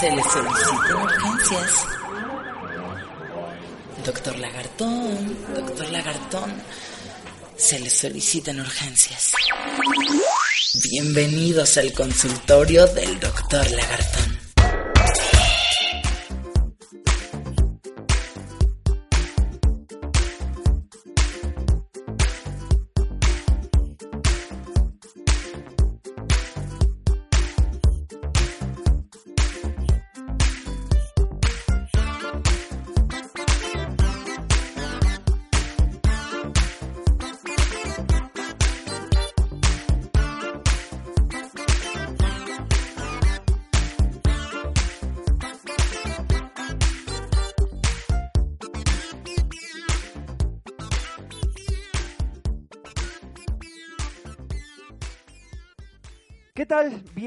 Se le solicitan urgencias. Doctor Lagartón, doctor Lagartón, se le solicitan urgencias. Bienvenidos al consultorio del doctor Lagartón.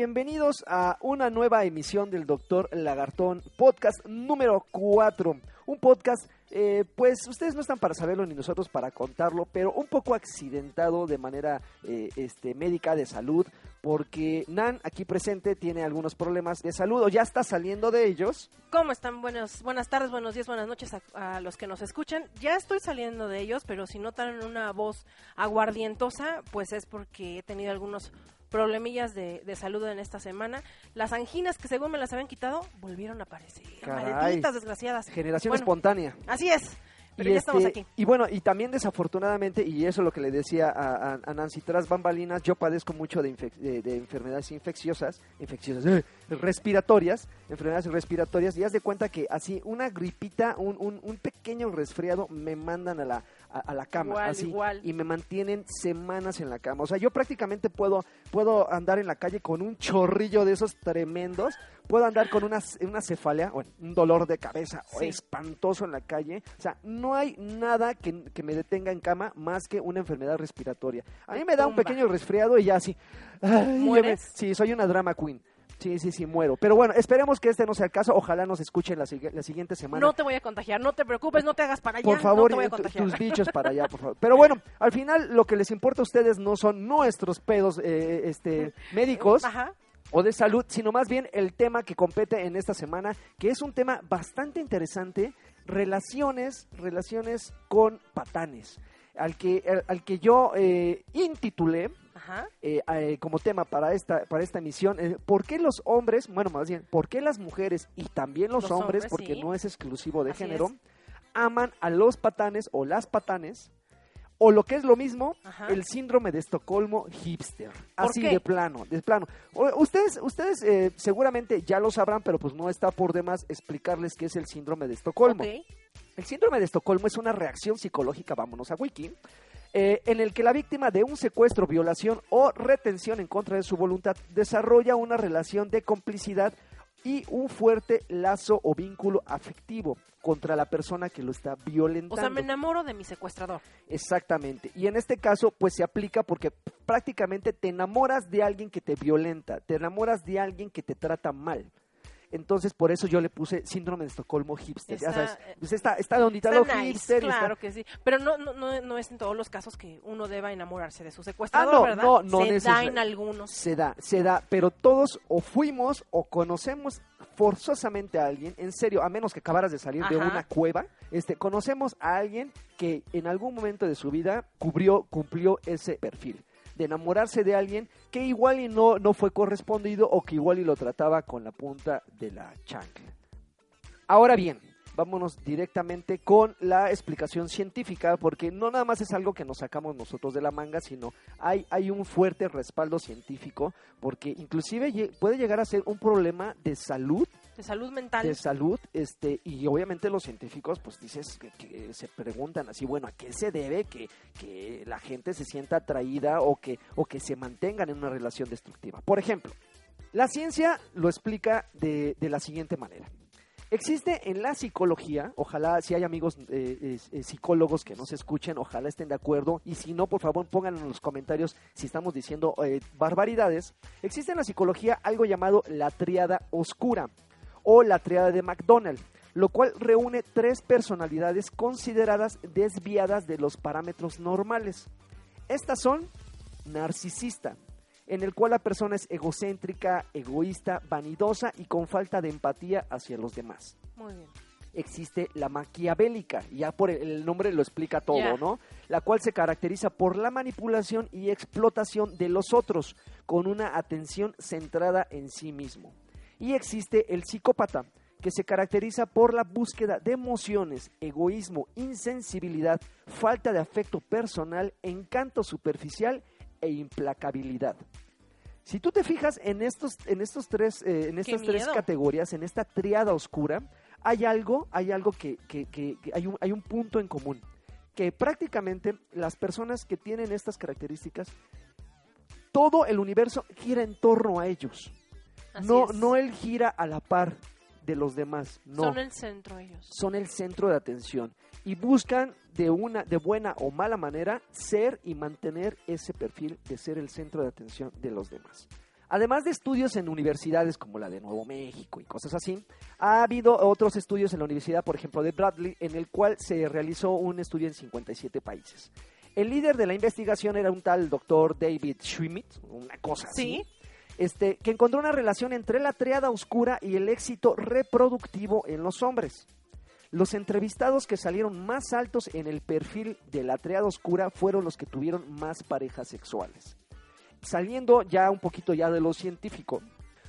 Bienvenidos a una nueva emisión del Doctor Lagartón, podcast número 4. Un podcast, eh, pues ustedes no están para saberlo ni nosotros para contarlo, pero un poco accidentado de manera eh, este, médica de salud, porque Nan, aquí presente, tiene algunos problemas de salud o ya está saliendo de ellos. ¿Cómo están? Buenos, buenas tardes, buenos días, buenas noches a, a los que nos escuchan. Ya estoy saliendo de ellos, pero si notan una voz aguardientosa, pues es porque he tenido algunos problemillas de, de salud en esta semana. Las anginas que según me las habían quitado, volvieron a aparecer. Caray. Malditas desgraciadas. Generación Bueno, espontánea. Así es. Pero y, ya estamos este, aquí. y bueno, y también desafortunadamente, y eso es lo que le decía a, a- a Nancy, tras bambalinas, yo padezco mucho de, infec- de- de enfermedades infecciosas, infecciosas, eh, respiratorias, enfermedades respiratorias, y haz de cuenta que así una gripita, un, un, un pequeño resfriado, me mandan a la, a, a la cama, Igual, así, igual. y me mantienen semanas en la cama. O sea, yo prácticamente puedo, puedo andar en la calle con un chorrillo de esos tremendos, puedo andar con una, una cefalea, bueno, un dolor de cabeza Sí. espantoso en la calle. O sea, no hay nada que, que me detenga en cama más que una enfermedad respiratoria. A mí me da un pequeño resfriado y ya así. ay, sí, soy una drama queen. Sí, sí, sí, muero. Pero bueno, esperemos que este no sea el caso. Ojalá nos escuchen la, la siguiente semana. No te voy a contagiar, no te preocupes, no te hagas para allá. Por favor, no te voy a contagiar. tus bichos para allá, por favor. Pero bueno, al final lo que les importa a ustedes no son nuestros pedos eh, este, médicos Ajá. o de salud, sino más bien el tema que compete en esta semana, que es un tema bastante interesante, relaciones, relaciones con patanes, al que, al, al que yo eh, intitulé. Eh, eh, como tema para esta, para esta emisión, eh, ¿por qué los hombres, bueno, más bien, por qué las mujeres y también los, Los hombres, hombres, porque sí. no es exclusivo de Así género, es. aman a los patanes o las patanes? O lo que es lo mismo, Ajá. el síndrome de Estocolmo hipster. ¿Por Así qué? de plano, de plano. Ustedes ustedes eh, seguramente ya lo sabrán, pero pues no está por demás explicarles qué es el síndrome de Estocolmo. El síndrome de Estocolmo es una reacción psicológica, vámonos a Wiki, eh, en el que la víctima de un secuestro, violación o retención en contra de su voluntad desarrolla una relación de complicidad y un fuerte lazo o vínculo afectivo contra la persona que lo está violentando. O sea, me enamoro de mi secuestrador. Exactamente. Y en este caso, pues se aplica porque prácticamente te enamoras de alguien que te violenta, te enamoras de alguien que te trata mal. Entonces, por eso yo le puse síndrome de Estocolmo hipster. ya Está, sabes, eh, pues está, está donde lo nice, hipster. está- claro que sí. Pero no, no, no, es en todos los casos que uno deba enamorarse de su Ah, secuestrador, no, ¿verdad? no, no Se da en algunos. Se da, se da, pero todos o fuimos o conocemos forzosamente a alguien, en serio, a menos que acabaras de salir de una cueva, este, conocemos a alguien que en algún momento de su vida cubrió, cumplió ese perfil de enamorarse de alguien que igual y no, no fue correspondido o que igual y lo trataba con la punta de la chancla. Ahora bien, vámonos directamente con la explicación científica, porque no nada más es algo que nos sacamos nosotros de la manga, sino hay, hay un fuerte respaldo científico, porque inclusive puede llegar a ser un problema de salud, De salud mental. de salud, este, y obviamente los científicos, pues dices que, se preguntan así, bueno, ¿a qué se debe que, que la gente se sienta atraída o que, o que se mantengan en una relación destructiva? Por ejemplo, La ciencia lo explica de, de la siguiente manera. Existe en la psicología, ojalá si hay amigos eh, eh, psicólogos que nos escuchen, ojalá estén de acuerdo y si no, por favor pongan en los comentarios si estamos diciendo eh, barbaridades. Existe en la psicología algo llamado la triada oscura o la triada de McDonald, lo cual reúne tres personalidades consideradas desviadas de los parámetros normales. Estas son narcisista, en el cual la persona es egocéntrica, egoísta, vanidosa y con falta de empatía hacia los demás. Muy bien. Existe la maquiavélica, ya por el- nombre lo explica todo. ¿no? La cual se caracteriza por la manipulación y explotación de los otros, con una atención centrada en sí mismo. Y existe el psicópata, que se caracteriza por la búsqueda de emociones, egoísmo, insensibilidad, falta de afecto personal, encanto superficial e implacabilidad. Si tú te fijas en estos, en estos tres, eh, en estas tres categorías, en esta triada oscura, hay algo, hay algo que, que- que- que hay, un, hay un punto en común. Que prácticamente las personas que tienen estas características, todo el universo gira en torno a ellos. Así No, es. no él gira a la par de los demás. No Son el centro ellos. son el centro de atención y buscan de una de buena o mala manera ser y mantener ese perfil de ser el centro de atención de los demás. Además de estudios en universidades como la de Nuevo México y cosas así, ha habido otros estudios en la universidad, por ejemplo, de Bradley, en el cual se realizó un estudio en 57 países. El líder de la investigación era un tal doctor David Schwimmt, una cosa así Sí. Este, que encontró una relación entre la triada oscura y el éxito reproductivo en los hombres. Los entrevistados que salieron más altos en el perfil de la triada oscura fueron los que tuvieron más parejas sexuales. Saliendo ya un poquito ya de lo científico,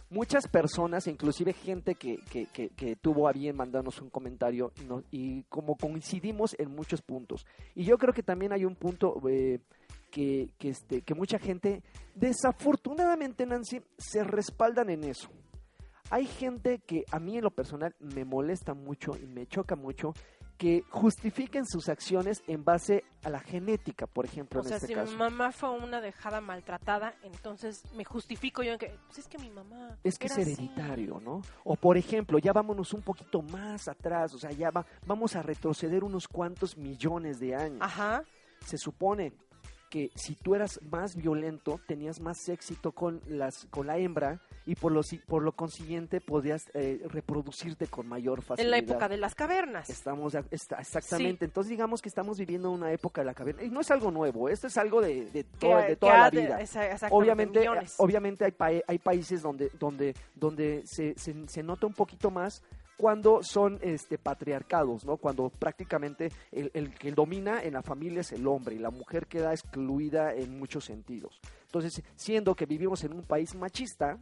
muchas personas, inclusive gente que, que- que- que tuvo a bien mandarnos un comentario y, no- y como coincidimos en muchos puntos. Y yo creo que también hay un punto eh, que, que, este, que mucha gente, desafortunadamente Nancy, se respaldan en eso. Hay gente que a mí en lo personal me molesta mucho y me choca mucho que justifiquen sus acciones en base a la genética, por ejemplo, O en sea, este si caso. mi mamá fue una dejada maltratada, entonces me justifico yo en que, pues es que mi mamá. Es que es era así". hereditario, ¿no? O por ejemplo, ya vámonos un poquito más atrás, o sea, ya va, vamos a retroceder unos cuantos millones de años. Ajá. Se supone que si tú eras más violento, tenías más éxito con las con la hembra y por lo por lo consiguiente podías eh, reproducirte con mayor En facilidad. la época de las cavernas. Estamos, de- está- exactamente. Entonces digamos que estamos viviendo una época de la caverna. Y no es algo nuevo, esto es algo de, de, toda, de toda la de- vida. esa- exactamente, Obviamente, obviamente hay, pa- hay países donde, donde, donde se, se, se nota un poquito más cuando son este patriarcados, ¿no? Cuando prácticamente el, el que domina en la familia es el hombre y la mujer queda excluida en muchos sentidos. Entonces, siendo que vivimos en un país machista,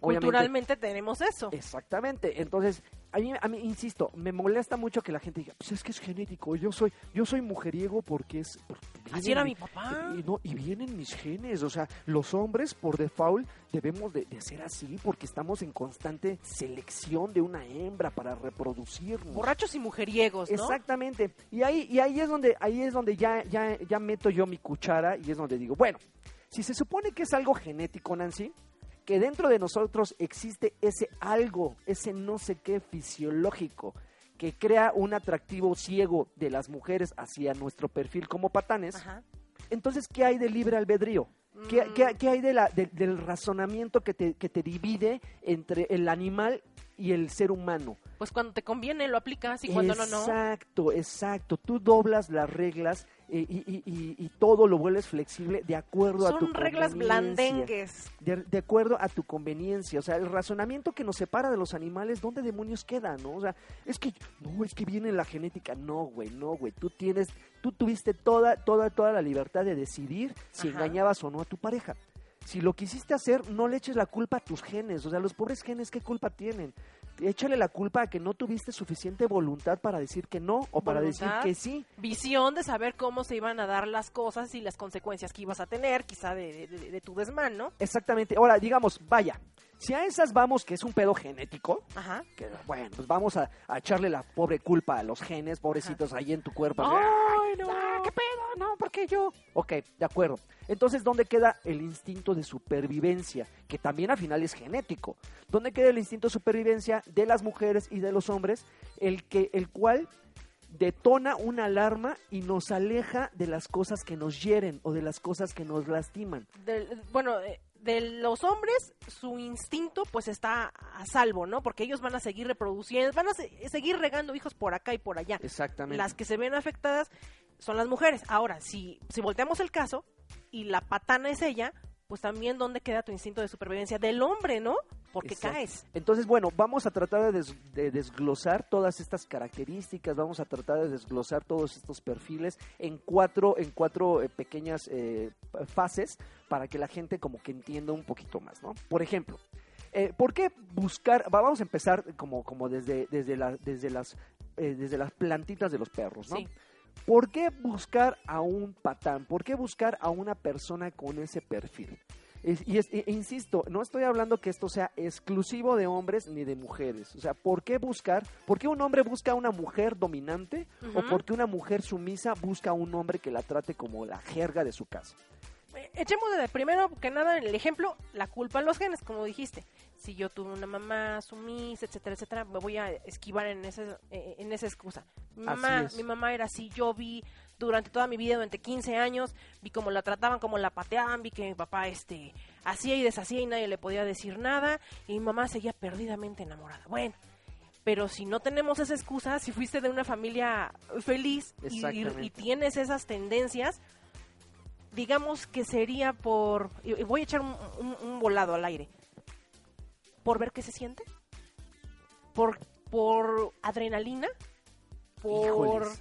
obviamente Culturalmente tenemos eso. Exactamente. Entonces, a mí, a mí, insisto, me molesta mucho que la gente diga, pues es que es genético, yo soy, yo soy mujeriego porque es... porque Así era mi- mi papá. Y, no, y vienen mis genes, o sea, los hombres por default debemos de, de ser así porque estamos en constante selección de una hembra para reproducirnos. Borrachos y mujeriegos, ¿no? Exactamente. Y ahí, y ahí es donde, ahí es donde ya, ya, ya meto yo mi cuchara y es donde digo, bueno, si se supone que es algo genético, Nancy, que dentro de nosotros existe ese algo, ese no sé qué fisiológico que crea un atractivo ciego de las mujeres hacia nuestro perfil como patanes, Ajá. entonces, ¿qué hay de libre albedrío? ¿Qué, Mm. qué- qué hay de la, de- del razonamiento que te, que te divide entre el animal y el ser humano? Pues cuando te conviene lo aplicas y cuando no, no. Exacto, exacto. Tú doblas las reglas eh, y, y- y- y todo lo vuelves flexible de acuerdo a tu Son reglas conveniencia. blandengues. De, de acuerdo a tu conveniencia. O sea, el razonamiento que nos separa de los animales, ¿dónde demonios queda, no? O sea, es que, no, es que viene la genética. No, güey, no, güey. Tú tienes, tú tuviste toda, toda, toda la libertad de decidir si Ajá. engañabas o no a tu pareja. Si lo quisiste hacer, no le eches la culpa a tus genes. O sea, los pobres genes, ¿qué culpa tienen? Échale la culpa a que no tuviste suficiente voluntad para decir que no o para decir que sí. Visión de saber cómo se iban a dar las cosas y las consecuencias que ibas a tener, quizá de, de- de tu desmán, ¿no? Exactamente. Ahora, digamos, vaya, Si a esas vamos, que es un pedo genético, Ajá. que bueno, pues vamos a, a echarle la pobre culpa a los genes, pobrecitos, ahí en tu cuerpo. Ay, no. ¿Qué pedo? No, ¿por qué yo? Ok, de acuerdo. Entonces, ¿dónde queda el instinto de supervivencia? Que también al final es genético. ¿Dónde queda el instinto de supervivencia de las mujeres y de los hombres? El, que, el cual detona una alarma y nos aleja de las cosas que nos hieren o de las cosas que nos lastiman. Bueno, eh, de los hombres, su instinto pues está a salvo, ¿no? Porque ellos van a seguir reproduciendo, van a se- seguir regando hijos por acá y por allá. Exactamente. Las que se ven afectadas son las mujeres. Ahora, si, si volteamos el caso y la patana es ella, pues también dónde queda tu instinto de supervivencia del hombre, ¿no? Porque Exacto. caes. Entonces, bueno, vamos a tratar de, des- de desglosar todas estas características, vamos a tratar de desglosar todos estos perfiles en cuatro, en cuatro eh, pequeñas eh, fases para que la gente como que entienda un poquito más, ¿no? Por ejemplo, eh, ¿por qué buscar? va- Vamos a empezar como, como desde, desde, la- desde, las, eh, desde las plantitas de los perros, ¿no? Sí. ¿Por qué buscar a un patán? ¿Por qué buscar a una persona con ese perfil? Y, es- e- insisto, no estoy hablando que esto sea exclusivo de hombres ni de mujeres. O sea, ¿por qué buscar? ¿Por qué un hombre busca a una mujer dominante? ¿O por qué una mujer sumisa busca a un hombre que la trate como la jerga de su casa? Eh, Echemos de primero que nada el ejemplo la culpa en los genes, como dijiste. Si yo tuve una mamá sumisa, etcétera, etcétera, me voy a esquivar en ese, eh, en esa excusa. Mi mamá, mi mamá era así, yo vi durante toda mi vida, durante 15 años, vi cómo la trataban, cómo la pateaban, vi que mi papá este hacía y deshacía y nadie le podía decir nada, y mi mamá seguía perdidamente enamorada. Bueno, pero si no tenemos esa excusa, si fuiste de una familia feliz y- y, Exactamente. y tienes esas tendencias, digamos que sería por... voy a echar un, un- un volado al aire. ¿Por ver qué se siente? ¿Por, por adrenalina? ¿Por, Híjoles.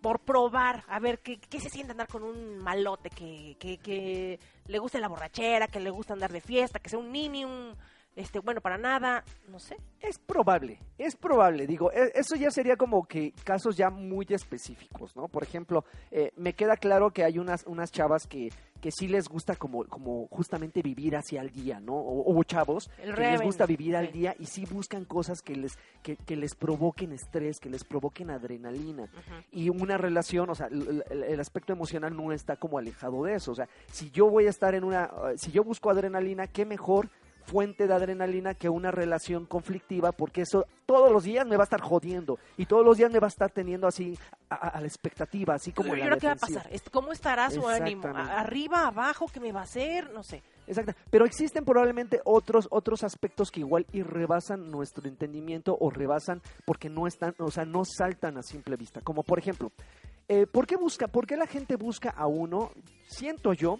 por probar? A ver, ¿qué, qué se siente andar con un malote? Que, que, que le guste la borrachera, que le gusta andar de fiesta, que sea un nini, un... Este, bueno, para nada, no sé. Es probable, es probable. Digo, e- eso ya sería como que casos ya muy específicos, ¿no? Por ejemplo, eh, me queda claro que hay unas, unas chavas que, que sí les gusta como, como justamente vivir hacia el día, ¿no? O, o chavos El que les gusta vivir al día y sí buscan cosas que les, que, que les provoquen estrés, que les provoquen adrenalina. Y una relación, o sea, el, el- el aspecto emocional no está como alejado de eso. O sea, si yo voy a estar en una, eh, si yo busco adrenalina, qué mejor fuente de adrenalina que una relación conflictiva, porque eso todos los días me va a estar jodiendo y todos los días me va a estar teniendo así a, a- la expectativa, así como ¿Y en la ahora qué va a pasar? ¿Cómo estará su ánimo? Exactamente. ¿A- ¿Arriba, abajo? ¿Qué me va a hacer? No sé. Exacto. Pero existen probablemente otros otros aspectos que igual y rebasan nuestro entendimiento o rebasan porque no están, o sea, no saltan a simple vista. Como por ejemplo, eh, ¿por qué busca, por qué la gente busca a uno? Siento yo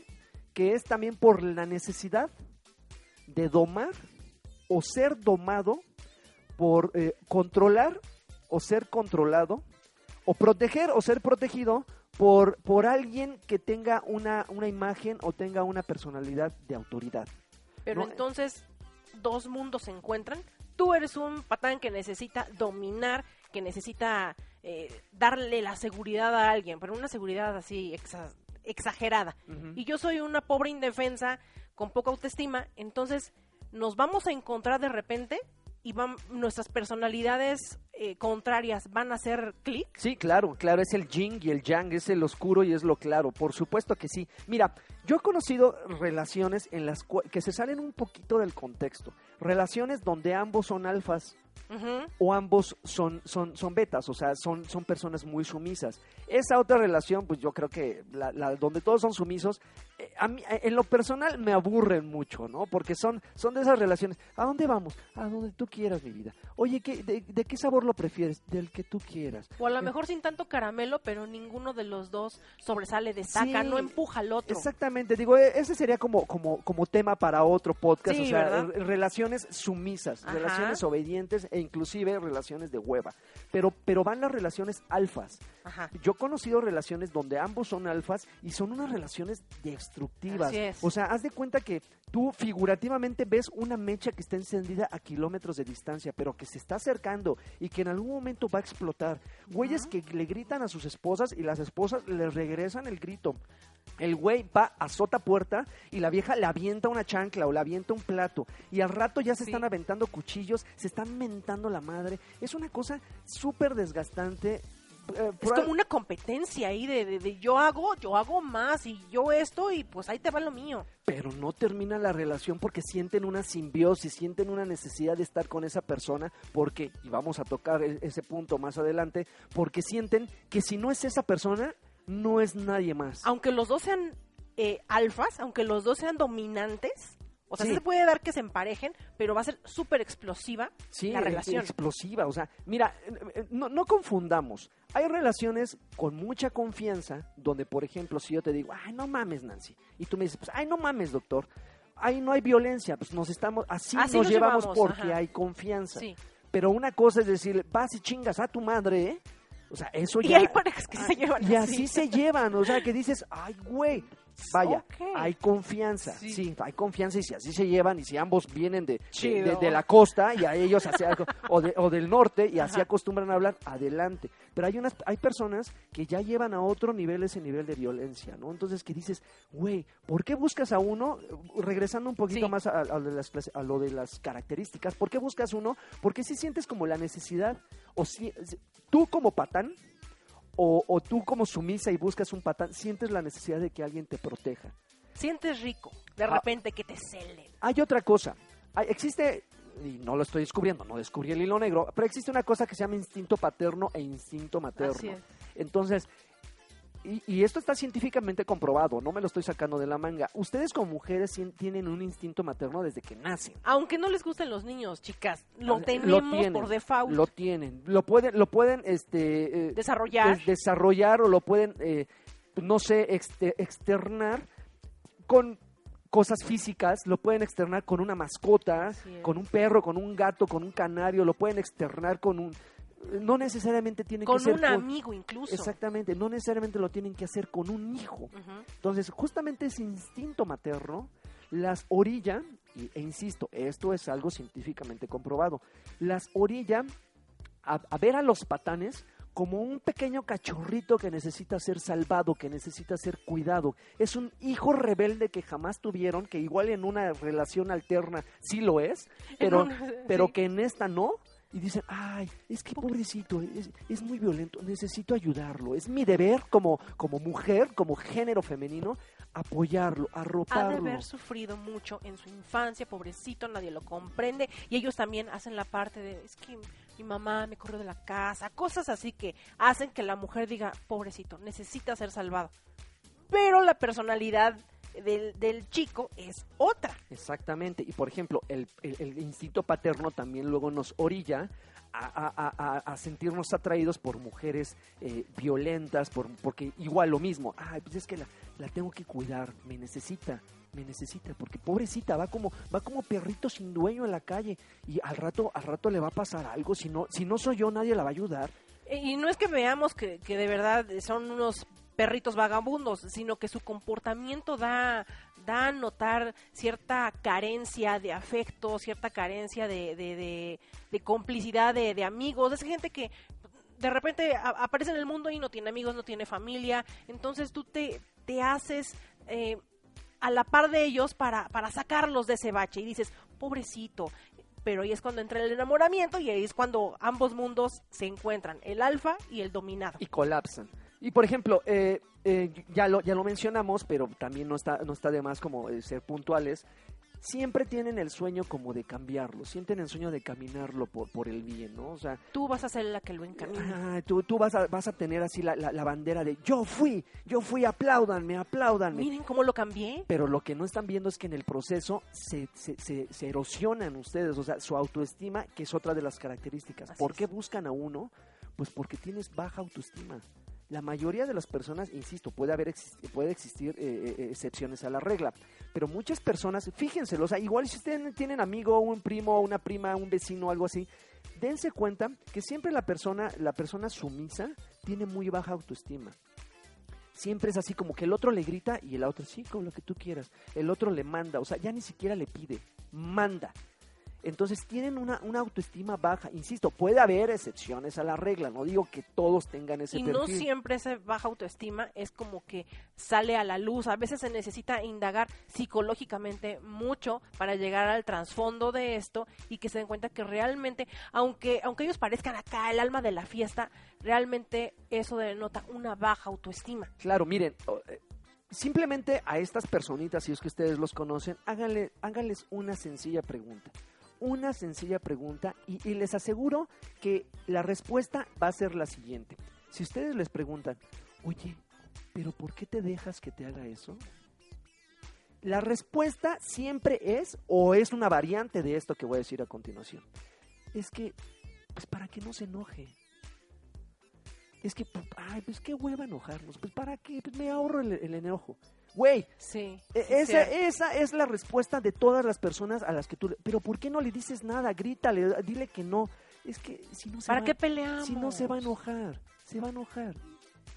que es también por la necesidad de domar o ser domado por eh, controlar o ser controlado o proteger o ser protegido por, por alguien que tenga una, una imagen o tenga una personalidad de autoridad. Pero No, eh. entonces, dos mundos se encuentran. Tú eres un patán que necesita dominar, que necesita eh, darle la seguridad a alguien, pero una seguridad así exa- exagerada. Y yo soy una pobre indefensa con poca autoestima, entonces nos vamos a encontrar de repente y van, nuestras personalidades eh, contrarias van a hacer clic. Sí, claro, claro, es el yin y el yang, es el oscuro y es lo claro, por supuesto que sí. Mira, yo he conocido relaciones en las que se salen un poquito del contexto, relaciones donde ambos son alfas o ambos son, son, son betas, o sea, son, son personas muy sumisas. Esa otra relación, pues yo creo que la, la- donde todos son sumisos, eh, a mí, eh, en lo personal me aburren mucho, ¿no? Porque son, son de esas relaciones, ¿a dónde vamos? A donde tú quieras, mi vida. Oye, ¿qué, de, de qué sabor lo prefieres? Del que tú quieras. O a lo mejor sin tanto caramelo, pero ninguno de los dos sobresale, destaca, Sí, no empuja al otro. Exactamente, digo, e- ese sería como, como, como tema para otro podcast, Sí, o sea, ¿verdad? re- relaciones sumisas, Ajá. relaciones obedientes e inclusive relaciones de hueva. Pero, pero van las relaciones alfas. Ajá. Yo he conocido relaciones donde ambos son alfas y son unas relaciones destructivas. Así es. O sea, haz de cuenta que tú figurativamente ves una mecha que está encendida a kilómetros de distancia, pero que se está acercando y que en algún momento va a explotar. Güeyes que le gritan a sus esposas y las esposas les regresan el grito. El güey va, azota puerta y la vieja le avienta una chancla o le avienta un plato. Y al rato ya se Sí. están aventando cuchillos, se están mentando la madre. Es una cosa súper desgastante. Eh, Es como una competencia ahí de, de- de yo hago, yo hago más y yo esto y pues ahí te va lo mío. pero no termina la relación porque sienten una simbiosis, sienten una necesidad de estar con esa persona, porque, y vamos a tocar e- ese punto más adelante, porque sienten que si no es esa persona, no es nadie más. Aunque los dos sean eh, alfas, aunque los dos sean dominantes, o sea, Sí. sí se puede dar que se emparejen, pero va a ser súper explosiva Sí, la relación. explosiva. O sea, mira, eh, eh, no, no confundamos. Hay relaciones con mucha confianza, donde, por ejemplo, si yo te digo, ay, no mames, Nancy, y tú me dices, pues, ay, no mames, doctor, ahí no hay violencia, pues nos estamos, así, Así nos, nos llevamos, llevamos, porque ajá. hay confianza. Sí. Pero una cosa es decir, vas y chingas a tu madre, ¿eh? O sea, eso Y ya... hay parejas que se llevan Y así. así se llevan, o sea, que dices, ay, güey, vaya, hay confianza, Sí. sí. hay confianza y si así se llevan y si ambos vienen de, de, de- de la costa y a ellos hacia o, de- o del norte y así Ajá. acostumbran a hablar, adelante. Pero hay unas, hay personas que ya llevan a otro nivel ese nivel de violencia, ¿no? Entonces que dices, güey, ¿por qué buscas a uno? Regresando un poquito Sí. más a, a lo de las, a lo de las características, ¿por qué buscas uno? Porque si sientes como la necesidad, o si, tú como patán, o, o tú como sumisa y buscas un patán, sientes la necesidad de que alguien te proteja. Sientes rico, de Ah. repente que te celen. Hay otra cosa. Hay- existe, y no lo estoy descubriendo, no descubrí el hilo negro, pero existe una cosa que se llama instinto paterno e instinto materno. Así es. Entonces, y, y esto está científicamente comprobado, no me lo estoy sacando de la manga. Ustedes como mujeres tienen un instinto materno desde que nacen. Aunque no les gusten los niños, chicas, lo tenemos tienen, por default. Lo tienen, lo pueden, lo pueden, este, eh, Desarrollar. des- desarrollar o lo pueden, eh, no sé, exte- externar con cosas físicas, lo pueden externar con una mascota, con un perro, con un gato, con un canario, lo pueden externar con un, no necesariamente tiene con que ser un amigo incluso. exactamente, no necesariamente lo tienen que hacer con un hijo. Entonces, justamente ese instinto materno las orilla, y- e insisto, esto es algo científicamente comprobado, las orilla a, a ver a los patanes como un pequeño cachorrito que necesita ser salvado, que necesita ser cuidado. Es un hijo rebelde que jamás tuvieron, que igual en una relación alterna sí lo es, pero, una- pero sí. que en esta no. Y dicen, ay, es que pobrecito, es, es muy violento, necesito ayudarlo. Es mi deber como, como mujer, como género femenino, apoyarlo, ha de arroparlo. haber sufrido mucho en su infancia, pobrecito, nadie lo comprende y ellos también hacen la parte de es que mi mamá me corrió de la casa, cosas así que hacen que la mujer diga, pobrecito, necesita ser salvado. Pero la personalidad del, del chico es otra. Exactamente. Y por ejemplo, el, el- el instinto paterno también luego nos orilla a, a- a- sentirnos atraídos por mujeres eh, violentas, por, porque igual lo mismo. Ay, pues es que la, la tengo que cuidar, me necesita, me necesita, porque pobrecita va como va como perrito sin dueño en la calle y al rato al rato le va a pasar algo. Si no si no soy yo nadie la va a ayudar. Y no es que veamos que, que de verdad son unos perritos vagabundos, sino que su comportamiento da, da a notar cierta carencia de afecto, cierta carencia de, de, de- de complicidad de, de amigos. Es gente que de repente aparece en el mundo y no tiene amigos, no tiene familia. Entonces tú te, te haces eh, a la par de ellos para, para sacarlos de ese bache y dices, pobrecito. Pero ahí es cuando entra el enamoramiento y ahí es cuando ambos mundos se encuentran, el alfa y el dominado. y colapsan. Y por ejemplo, eh, eh, ya, lo, ya lo mencionamos, pero también no está, no está de más como eh, ser puntuales. Siempre tienen el sueño como de cambiarlo, sienten el sueño de caminarlo por, por el bien, ¿no? O sea, Tú vas a ser la que lo encamina. ah, tú, tú vas, a, vas a tener así la, la- la bandera de yo fui, yo fui, apláudanme, apláudanme. Miren cómo lo cambié. Pero lo que no están viendo es que en el proceso se, se, se- se erosionan ustedes, o sea, su autoestima, que es otra de las características. Así ¿Por es. qué buscan a uno? Pues porque tienes baja autoestima. La mayoría de las personas, insisto, puede haber puede existir eh, eh, excepciones a la regla, pero muchas personas, fíjense, o sea, igual si ustedes tienen amigo, un primo, una prima, un vecino, algo así, dense cuenta que siempre la persona, la persona sumisa tiene muy baja autoestima siempre es así como que el otro le grita y el otro sí, con lo que tú quieras. El otro le manda, o sea, ya ni siquiera le pide, manda. Entonces tienen una, una autoestima baja. Insisto, puede haber excepciones a la regla. No digo que todos tengan ese y perfil. no siempre esa baja autoestima es como que sale a la luz. A veces se necesita indagar psicológicamente mucho para llegar al trasfondo de esto y que se den cuenta que realmente, aunque, aunque ellos parezcan acá el alma de la fiesta, realmente eso denota una baja autoestima. Claro, miren, eh, simplemente a estas personitas, si es que ustedes los conocen, háganle, háganles una sencilla pregunta. Una sencilla pregunta y, les aseguro que la respuesta va a ser la siguiente. Si ustedes les preguntan, oye, pero ¿por qué te dejas que te haga eso? La respuesta siempre es, o es una variante de esto que voy a decir a continuación. Es que, pues para que no se enoje. Es que, ay, pues qué hueva enojarnos. Pues para qué, pues me ahorro el enojo. Güey, Sí. e- sí, esa, esa es la respuesta de todas las personas a las que tú... Pero ¿por qué no le dices nada? Grítale, dile que no. Es que si no se ¿Para va, qué peleamos? si no se va a enojar, se va a enojar.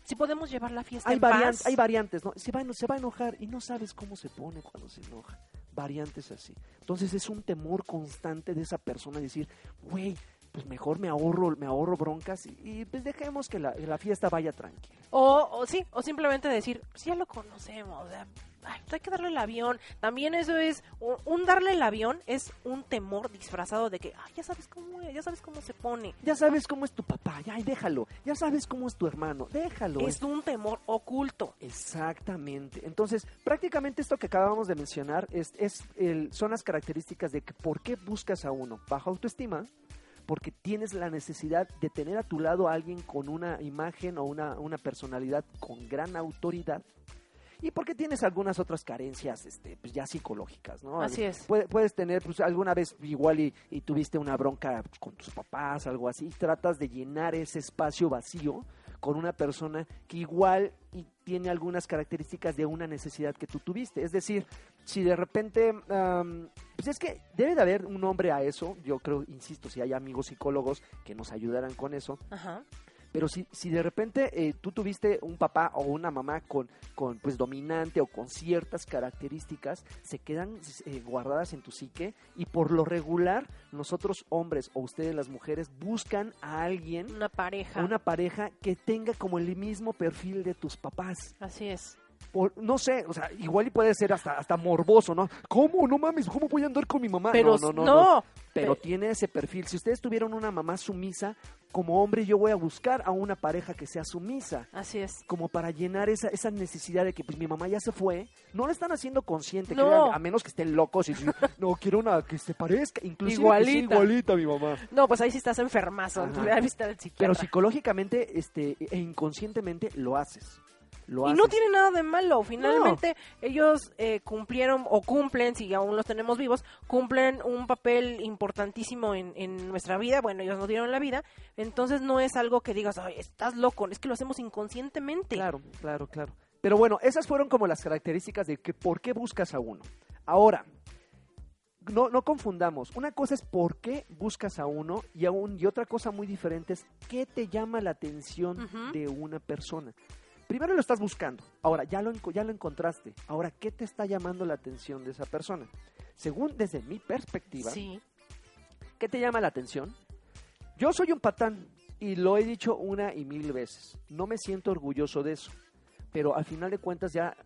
Si podemos llevar la fiesta Hay, en varian- paz. hay variantes, ¿no? Se va, se va a enojar y no sabes cómo se pone cuando se enoja. Variantes así. Entonces es un temor constante de esa persona decir, güey, pues mejor me ahorro, me ahorro broncas y, y, pues dejemos que la, la fiesta vaya tranquila. O, o sí, o simplemente decir, pues ya lo conocemos, o sea, ay, pues hay que darle el avión. También eso es, un, un darle el avión es un temor disfrazado de que, ay, ya sabes cómo es, ya sabes cómo se pone. Ya sabes cómo es tu papá, ya y déjalo. Ya sabes cómo es tu hermano, déjalo. Es un temor oculto. Exactamente. Entonces, prácticamente esto que acabamos de mencionar es, es el, son las características de que por qué buscas a uno. Baja autoestima, porque tienes la necesidad de tener a tu lado a alguien con una imagen o una, una personalidad con gran autoridad. Y porque tienes algunas otras carencias este, pues ya psicológicas, ¿no? Así es. Puede- puedes tener pues, alguna vez igual y, y tuviste una bronca pues, con tus papás, algo así, y tratas de llenar ese espacio vacío con una persona que igual y tiene algunas características de una necesidad que tú tuviste. Es decir, si de repente, am, pues es que debe de haber un nombre a eso, yo creo, insisto, si hay amigos psicólogos que nos ayudaran con eso, Ajá. Pero si, si de repente eh, tú tuviste un papá o una mamá con, con pues dominante o con ciertas características, se quedan eh, guardadas en tu psique y por lo regular nosotros hombres o ustedes las mujeres buscan a alguien, Una pareja. una pareja que tenga como el mismo perfil de tus papás. Así es. Por- no sé, o sea, igual y puede ser hasta, hasta morboso, ¿no? ¿Cómo? No mames, ¿cómo voy a andar con mi mamá? Pero no, no, no. Pero pe- tiene ese perfil. Si ustedes tuvieron una mamá sumisa, como hombre yo voy a buscar a una pareja que sea sumisa. Así es. Como para llenar esa, esa necesidad de que pues mi mamá ya se fue. No lo están haciendo consciente, No. a menos que estén locos y no, quiero una que se parezca, inclusive Igualita. sea igualita a mi mamá. No, pues ahí sí estás enfermazo. Visitar al Pero psicológicamente este, e inconscientemente lo haces. Lo Y no tiene nada de malo. Finalmente, ellos eh, cumplieron o cumplen, si aún los tenemos vivos, cumplen un papel importantísimo en, en nuestra vida. Bueno, ellos nos dieron la vida. Entonces no es algo que digas, ay, estás loco. Es que lo hacemos inconscientemente. Claro, claro, claro. Pero bueno, esas fueron como las características de que por qué buscas a uno. Ahora, no, no confundamos. Una cosa es por qué buscas a uno y, aún, y otra cosa muy diferente es qué te llama la atención de una persona. Primero lo estás buscando. Ahora, ya lo, ya lo encontraste. Ahora, ¿qué te está llamando la atención de esa persona? Según desde mi perspectiva, Sí. ¿Qué te llama la atención? Yo soy un patán y lo he dicho una y mil veces. No me siento orgulloso de eso. Pero al final de cuentas ya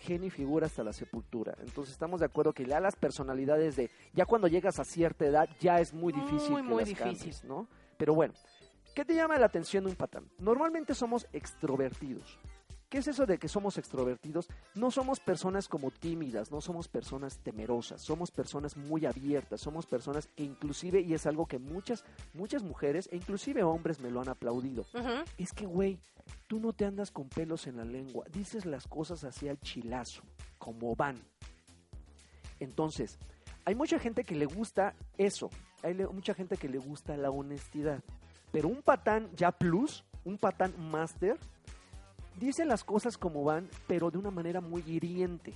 genio figura hasta la sepultura. Entonces estamos de acuerdo que ya las personalidades de ya cuando llegas a cierta edad ya es muy difícil Muy, que muy las difícil. cambies, ¿no? Pero bueno, ¿qué te llama la atención de un patán? Normalmente somos extrovertidos. ¿Qué es eso de que somos extrovertidos? No somos personas como tímidas, no somos personas temerosas, somos personas muy abiertas, somos personas que inclusive, y es algo que muchas, muchas mujeres e inclusive hombres me lo han aplaudido, es que, güey, tú no te andas con pelos en la lengua, dices las cosas así al chilazo, como van. Entonces, hay mucha gente que le gusta eso, hay mucha gente que le gusta la honestidad, pero un patán ya plus, un patán master, dice las cosas como van, pero de una manera muy hiriente.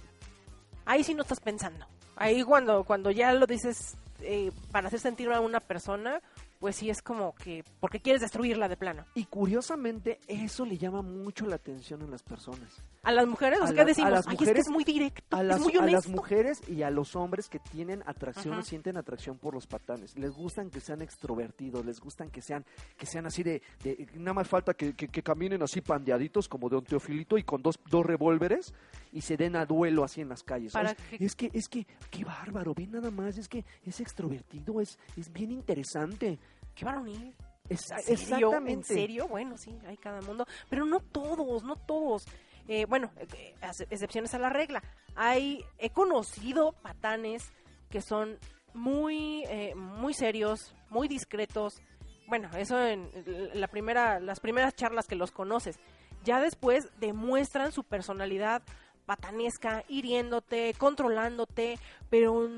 Ahí sí no estás pensando. Ahí cuando, cuando ya lo dices eh, para hacer sentir a una persona, pues sí es como que porque quieres destruirla de plano. Y curiosamente, eso le llama mucho la atención en las personas. A las mujeres, o A sea, ¿qué decimos? a las Ay, es que mujeres- es muy directo, A las, es muy a las honesto. mujeres y a los hombres que tienen atracción o sienten atracción por los patanes. Les gustan que sean extrovertidos, les gustan que sean, que sean así de, de- nada más falta que, que- que caminen así pandeaditos como de un teofilito y con dos, dos revólveres y se den a duelo así en las calles. Para ¿sabes? que- Es que, es que, qué bárbaro, ven nada más, es que es extrovertido, es, es bien interesante. Qué varonil. Es- ¿En serio? exactamente. ¿En serio? Bueno, sí, hay cada mundo. Pero no todos, no todos. Eh, bueno, eh, ex- excepciones a la regla. Hay, he conocido patanes que son muy, eh, muy serios, muy discretos. Bueno, eso en la primera, las primeras charlas que los conoces. Ya después demuestran su personalidad patanesca, hiriéndote, controlándote, pero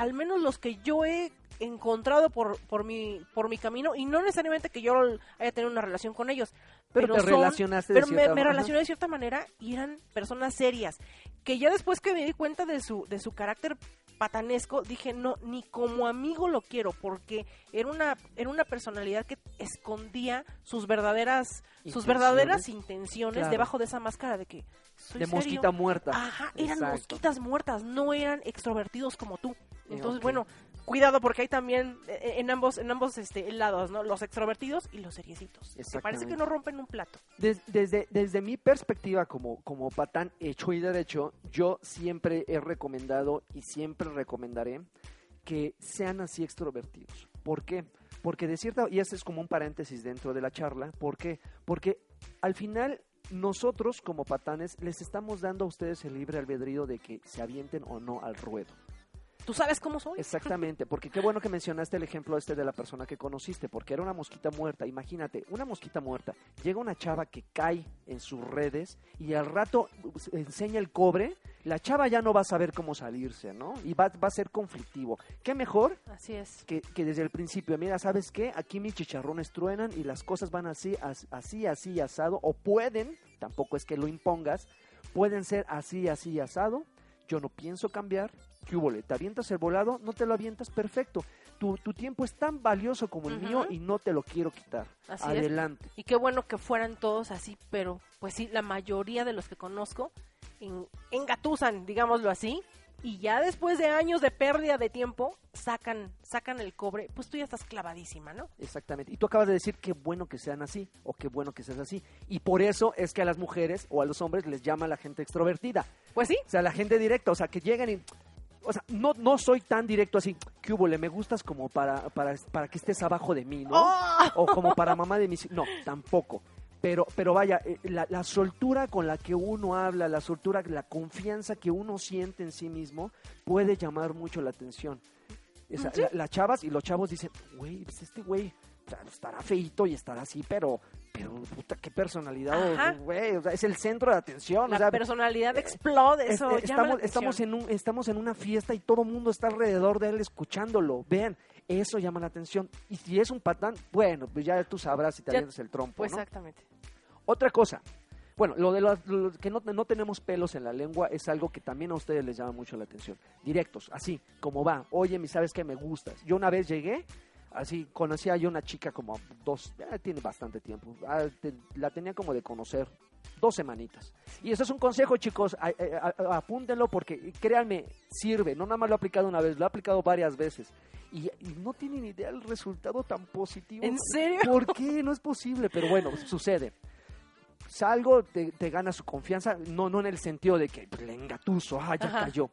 al menos los que yo he encontrado por, por, mi, por mi camino, y no necesariamente que yo haya tenido una relación con ellos, Pero, te son- relacionaste de pero me, cierta me ajá. relacioné de cierta manera y eran personas serias, que ya después que me di cuenta de su, de su carácter patanesco, dije, no, ni como amigo lo quiero, porque era una, era una personalidad que escondía sus verdaderas, sus Intenciones. verdaderas intenciones Claro. debajo de esa máscara de que soy De serio. mosquita muerta. Ajá, eran Exacto. mosquitas muertas, no eran extrovertidos como tú. Entonces, bueno, cuidado porque hay también eh, en ambos en ambos este lados, ¿no? Los extrovertidos y los seriecitos. Que parece que no rompen un plato. Des- desde, desde mi perspectiva como, como patán hecho y derecho, yo siempre he recomendado y siempre recomendaré que sean así extrovertidos. ¿Por qué? Porque de cierta, y este es como un paréntesis dentro de la charla, ¿por qué? Porque al final nosotros como patanes les estamos dando a ustedes el libre albedrío de que se avienten o no al ruedo. ¿Tú sabes cómo soy? Exactamente, porque qué bueno que mencionaste el ejemplo este de la persona que conociste, porque era una mosquita muerta. Imagínate, una mosquita muerta. Llega una chava que cae en sus redes y al rato pues, enseña el cobre. La chava ya no va a saber cómo salirse, ¿no? Y va, va a ser conflictivo. ¿Qué mejor Así es. que, que desde el principio? Mira, ¿sabes qué? Aquí mis chicharrones truenan y las cosas van así, as- así, así, asado. O pueden, tampoco es que lo impongas, pueden ser así, así, asado. Yo no pienso cambiar. ¿Qué hubo? ¿Te avientas el volado? No te lo avientas, perfecto. Tu, tu tiempo es tan valioso como el mío y no te lo quiero quitar. Así es. Adelante. Y qué bueno que fueran todos así, pero pues sí, la mayoría de los que conozco en, engatusan, digámoslo así, y ya después de años de pérdida de tiempo, sacan, sacan el cobre, pues tú ya estás clavadísima, ¿no? Exactamente. Y tú acabas de decir qué bueno que sean así o qué bueno que seas así. Y por eso es que a las mujeres o a los hombres les llama la gente extrovertida. Pues sí, O sea, la gente directa, o sea, que llegan y... O sea, no, no soy tan directo así, ¿qué hubo? Le me gustas como para, para, para que estés abajo de mí, ¿no? ¡Oh! O como para mamá de mis... No, tampoco. Pero, pero vaya, eh, la, la soltura con la que uno habla, la soltura, la confianza que uno siente en sí mismo, puede llamar mucho la atención. Sí. la- las chavas y los chavos dicen, güey, pues este güey estará feito y estará así, pero, pero puta, qué personalidad, güey, o sea, es el centro de atención. la o sea, personalidad explode, es- eso eh, llama la estamos, estamos, en un, estamos en una fiesta y todo el mundo está alrededor de él escuchándolo. Vean, eso llama la atención. Y si es un patán, bueno, pues ya tú sabrás si te avientas el trompo, Pues ¿no? exactamente. Otra cosa. Bueno, lo de los, lo que no, no tenemos pelos en la lengua es algo que también a ustedes les llama mucho la atención. Directos, así, como va. Oye, mi sabes que me gustas. Yo una vez llegué, así, conocía yo una chica como dos, tiene bastante tiempo. Ah, te- la tenía como de conocer dos semanitas. Y eso es un consejo, chicos, a- a- a- apúntenlo porque créanme, sirve. No nada más lo he aplicado una vez, lo he aplicado varias veces. Y, y no tienen idea el resultado tan positivo. ¿En serio? ¿Por qué? No es posible, pero bueno, sucede. Salgo, te, te gana su confianza, no, no en el sentido de que pues, le engatuso, ah, ya Ajá. cayó.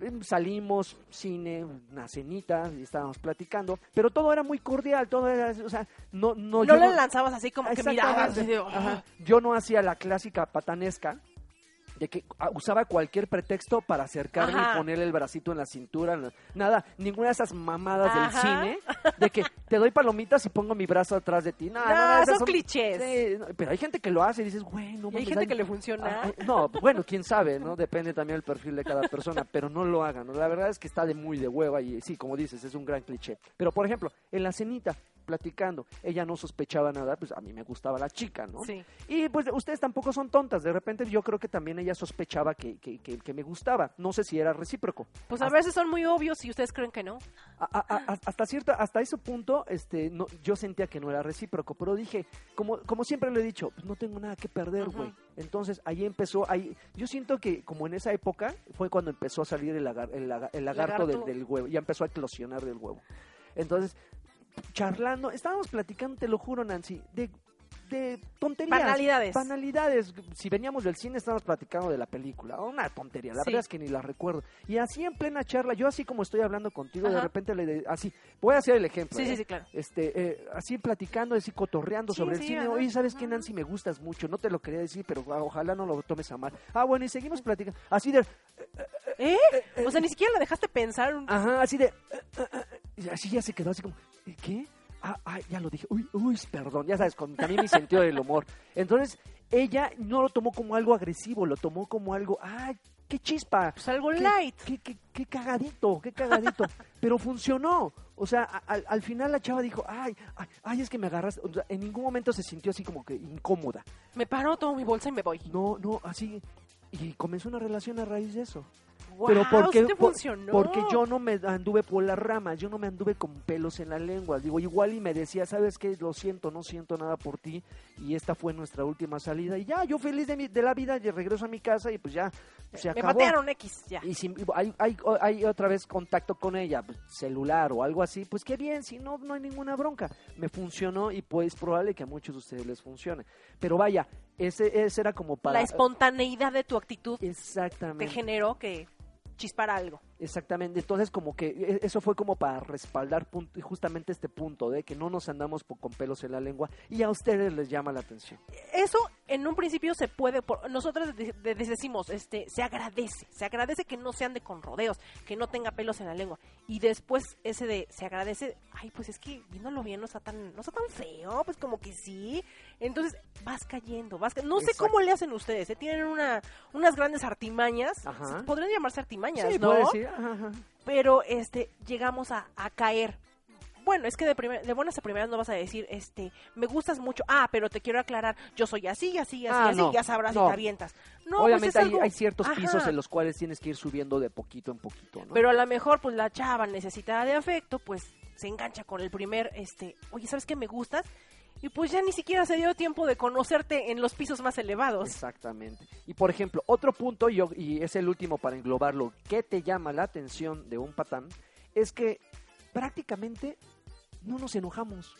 Em, Salimos, cine, una cenita, y estábamos platicando, pero todo era muy cordial, todo era, o sea, no, no, No, yo le lanzabas así como que mirabas. Yo no hacía la clásica patanesca de que ah, usaba cualquier pretexto para acercarme Ajá. y ponerle el bracito en la cintura. Nada, ninguna de esas mamadas Ajá. del cine de que te doy palomitas y pongo mi brazo atrás de ti. No, no, No, son clichés. Sí, no, pero hay gente que lo hace y dices, güey, no Y hay gente que le funciona. No, bueno, quién sabe, ¿no? Depende también del perfil de cada persona, pero no lo hagan. ¿no? La verdad es que está de muy de hueva y sí, como dices, es un gran cliché. Pero, por ejemplo, en la cenita, platicando. Ella no sospechaba nada, pues a mí me gustaba la chica, ¿no? Sí. Y pues ustedes tampoco son tontas. De repente yo creo que también ella sospechaba que, que, que, que me gustaba. No sé si era recíproco. Pues a Hasta- veces son muy obvios y ustedes creen que no. a- a- a- hasta cierto, hasta ese punto, este, no, yo sentía que no era recíproco, pero dije, como, como siempre lo he dicho, pues no tengo nada que perder, güey. Entonces ahí empezó, ahí, yo siento que como en esa época fue cuando empezó a salir el, lagar- el, laga- el lagarto, Del, del huevo, ya empezó a eclosionar del huevo. Entonces, charlando, estábamos platicando, te lo juro, Nancy, de, de tonterías. Banalidades. Banalidades. Si veníamos del cine, estábamos platicando de la película. Una tontería. La Sí. verdad es que ni la recuerdo. Y así en plena charla, yo así como estoy hablando contigo, de repente le de- así, voy a hacer el ejemplo. Sí, ¿eh? sí, sí, claro. Este, eh, así platicando, así cotorreando Sí, sobre el sí, cine. Oye, ¿sabes qué. Nancy? Me gustas mucho. No te lo quería decir, pero ah, ojalá no lo tomes a mal. Ah, bueno, y seguimos platicando. Así de, ¿Eh? O sea, ni siquiera la dejaste pensar. un- Ajá, así de. Y así ya se quedó así como, "¿Eh, ¿qué? Ah, ah, ya lo dije. Uy, uy, perdón. Ya sabes, con también mi sentido del humor. Entonces, ella no lo tomó como algo agresivo, lo tomó como algo, ¡ay, qué chispa! Pues algo qué, light. Qué, qué- qué cagadito, qué cagadito. Pero funcionó. O sea, al final la chava dijo, ay, ay, ay, es que me agarras. O sea, en ningún momento se sintió así como que incómoda. Me paro, tomo mi bolsa y me voy. No, no, así. Y comenzó una relación a raíz de eso. Wow, Pero porque, te por- funcionó. porque yo no me anduve por las ramas, yo no me anduve con pelos en la lengua. Digo, igual y me decía, ¿sabes qué? Lo siento, no siento nada por ti. Y esta fue nuestra última salida. Y ya, yo feliz de, mi- de la vida, y regreso a mi casa y pues ya, se Me acabó. patearon X, ya. Y si hay, hay, hay otra vez contacto con ella, pues, celular o algo así, pues qué bien, si no, no hay ninguna bronca. Me funcionó y pues es probable que a muchos de ustedes les funcione. Pero vaya, ese, ese era como para... La espontaneidad de tu actitud te Exactamente. generó que chispara algo. Exactamente, entonces como que e- eso fue como para respaldar justamente este punto de que no nos andamos con pelos en la lengua y a ustedes les llama la atención. Eso en un principio se puede, por, nosotros de- decimos, este, se agradece, se agradece que no se ande con rodeos, que no tenga pelos en la lengua. Y después ese de, se agradece, ay, pues es que viéndolo bien no está tan, no está tan feo, pues como que sí. Entonces vas cayendo, vas ca- no sé cómo le hacen ustedes, ¿eh? tienen una, unas grandes artimañas, Ajá. podrían llamarse artimañas, Sí, ¿no? puede decir, ajá, ajá. pero este llegamos a, a caer. Bueno, es que de, primer- de buenas a primeras no vas a decir, este, me gustas mucho, ah, pero te quiero aclarar, yo soy así, así, así, Ah, así, no, ya sabrás no. y te avientas. No, pues Obviamente es hay, algo- hay ciertos Ajá. pisos en los cuales tienes que ir subiendo de poquito en poquito, ¿no? Pero a lo mejor, pues la chava necesitada de afecto, pues se engancha con el primer, este, oye, ¿sabes qué me gustas? Y pues ya ni siquiera se dio tiempo de conocerte en los pisos más elevados. Exactamente. Y por ejemplo, otro punto, y, y es el último para englobarlo, que te llama la atención de un patán, es que prácticamente no nos enojamos.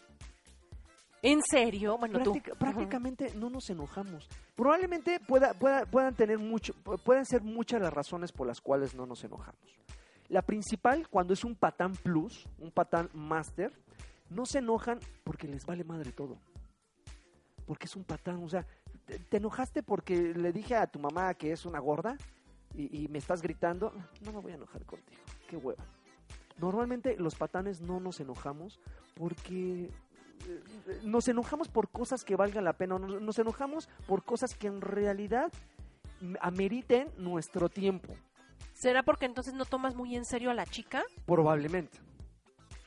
¿En serio? Bueno, tú. Prácticamente no nos enojamos. Probablemente pueda, pueda- puedan tener mucho, pu- pueden ser muchas las razones por las cuales no nos enojamos. La principal, cuando es un patán plus, un patán master, no se enojan porque les vale madre todo. Porque es un patán, o sea, te, te enojaste porque le dije a tu mamá que es una gorda y, y me estás gritando, no me voy a enojar contigo, qué hueva. Normalmente los patanes no nos enojamos porque eh, nos enojamos por cosas que valgan la pena, nos, nos enojamos por cosas que en realidad ameriten nuestro tiempo, ¿Será porque entonces no tomas muy en serio a la chica? probablemente.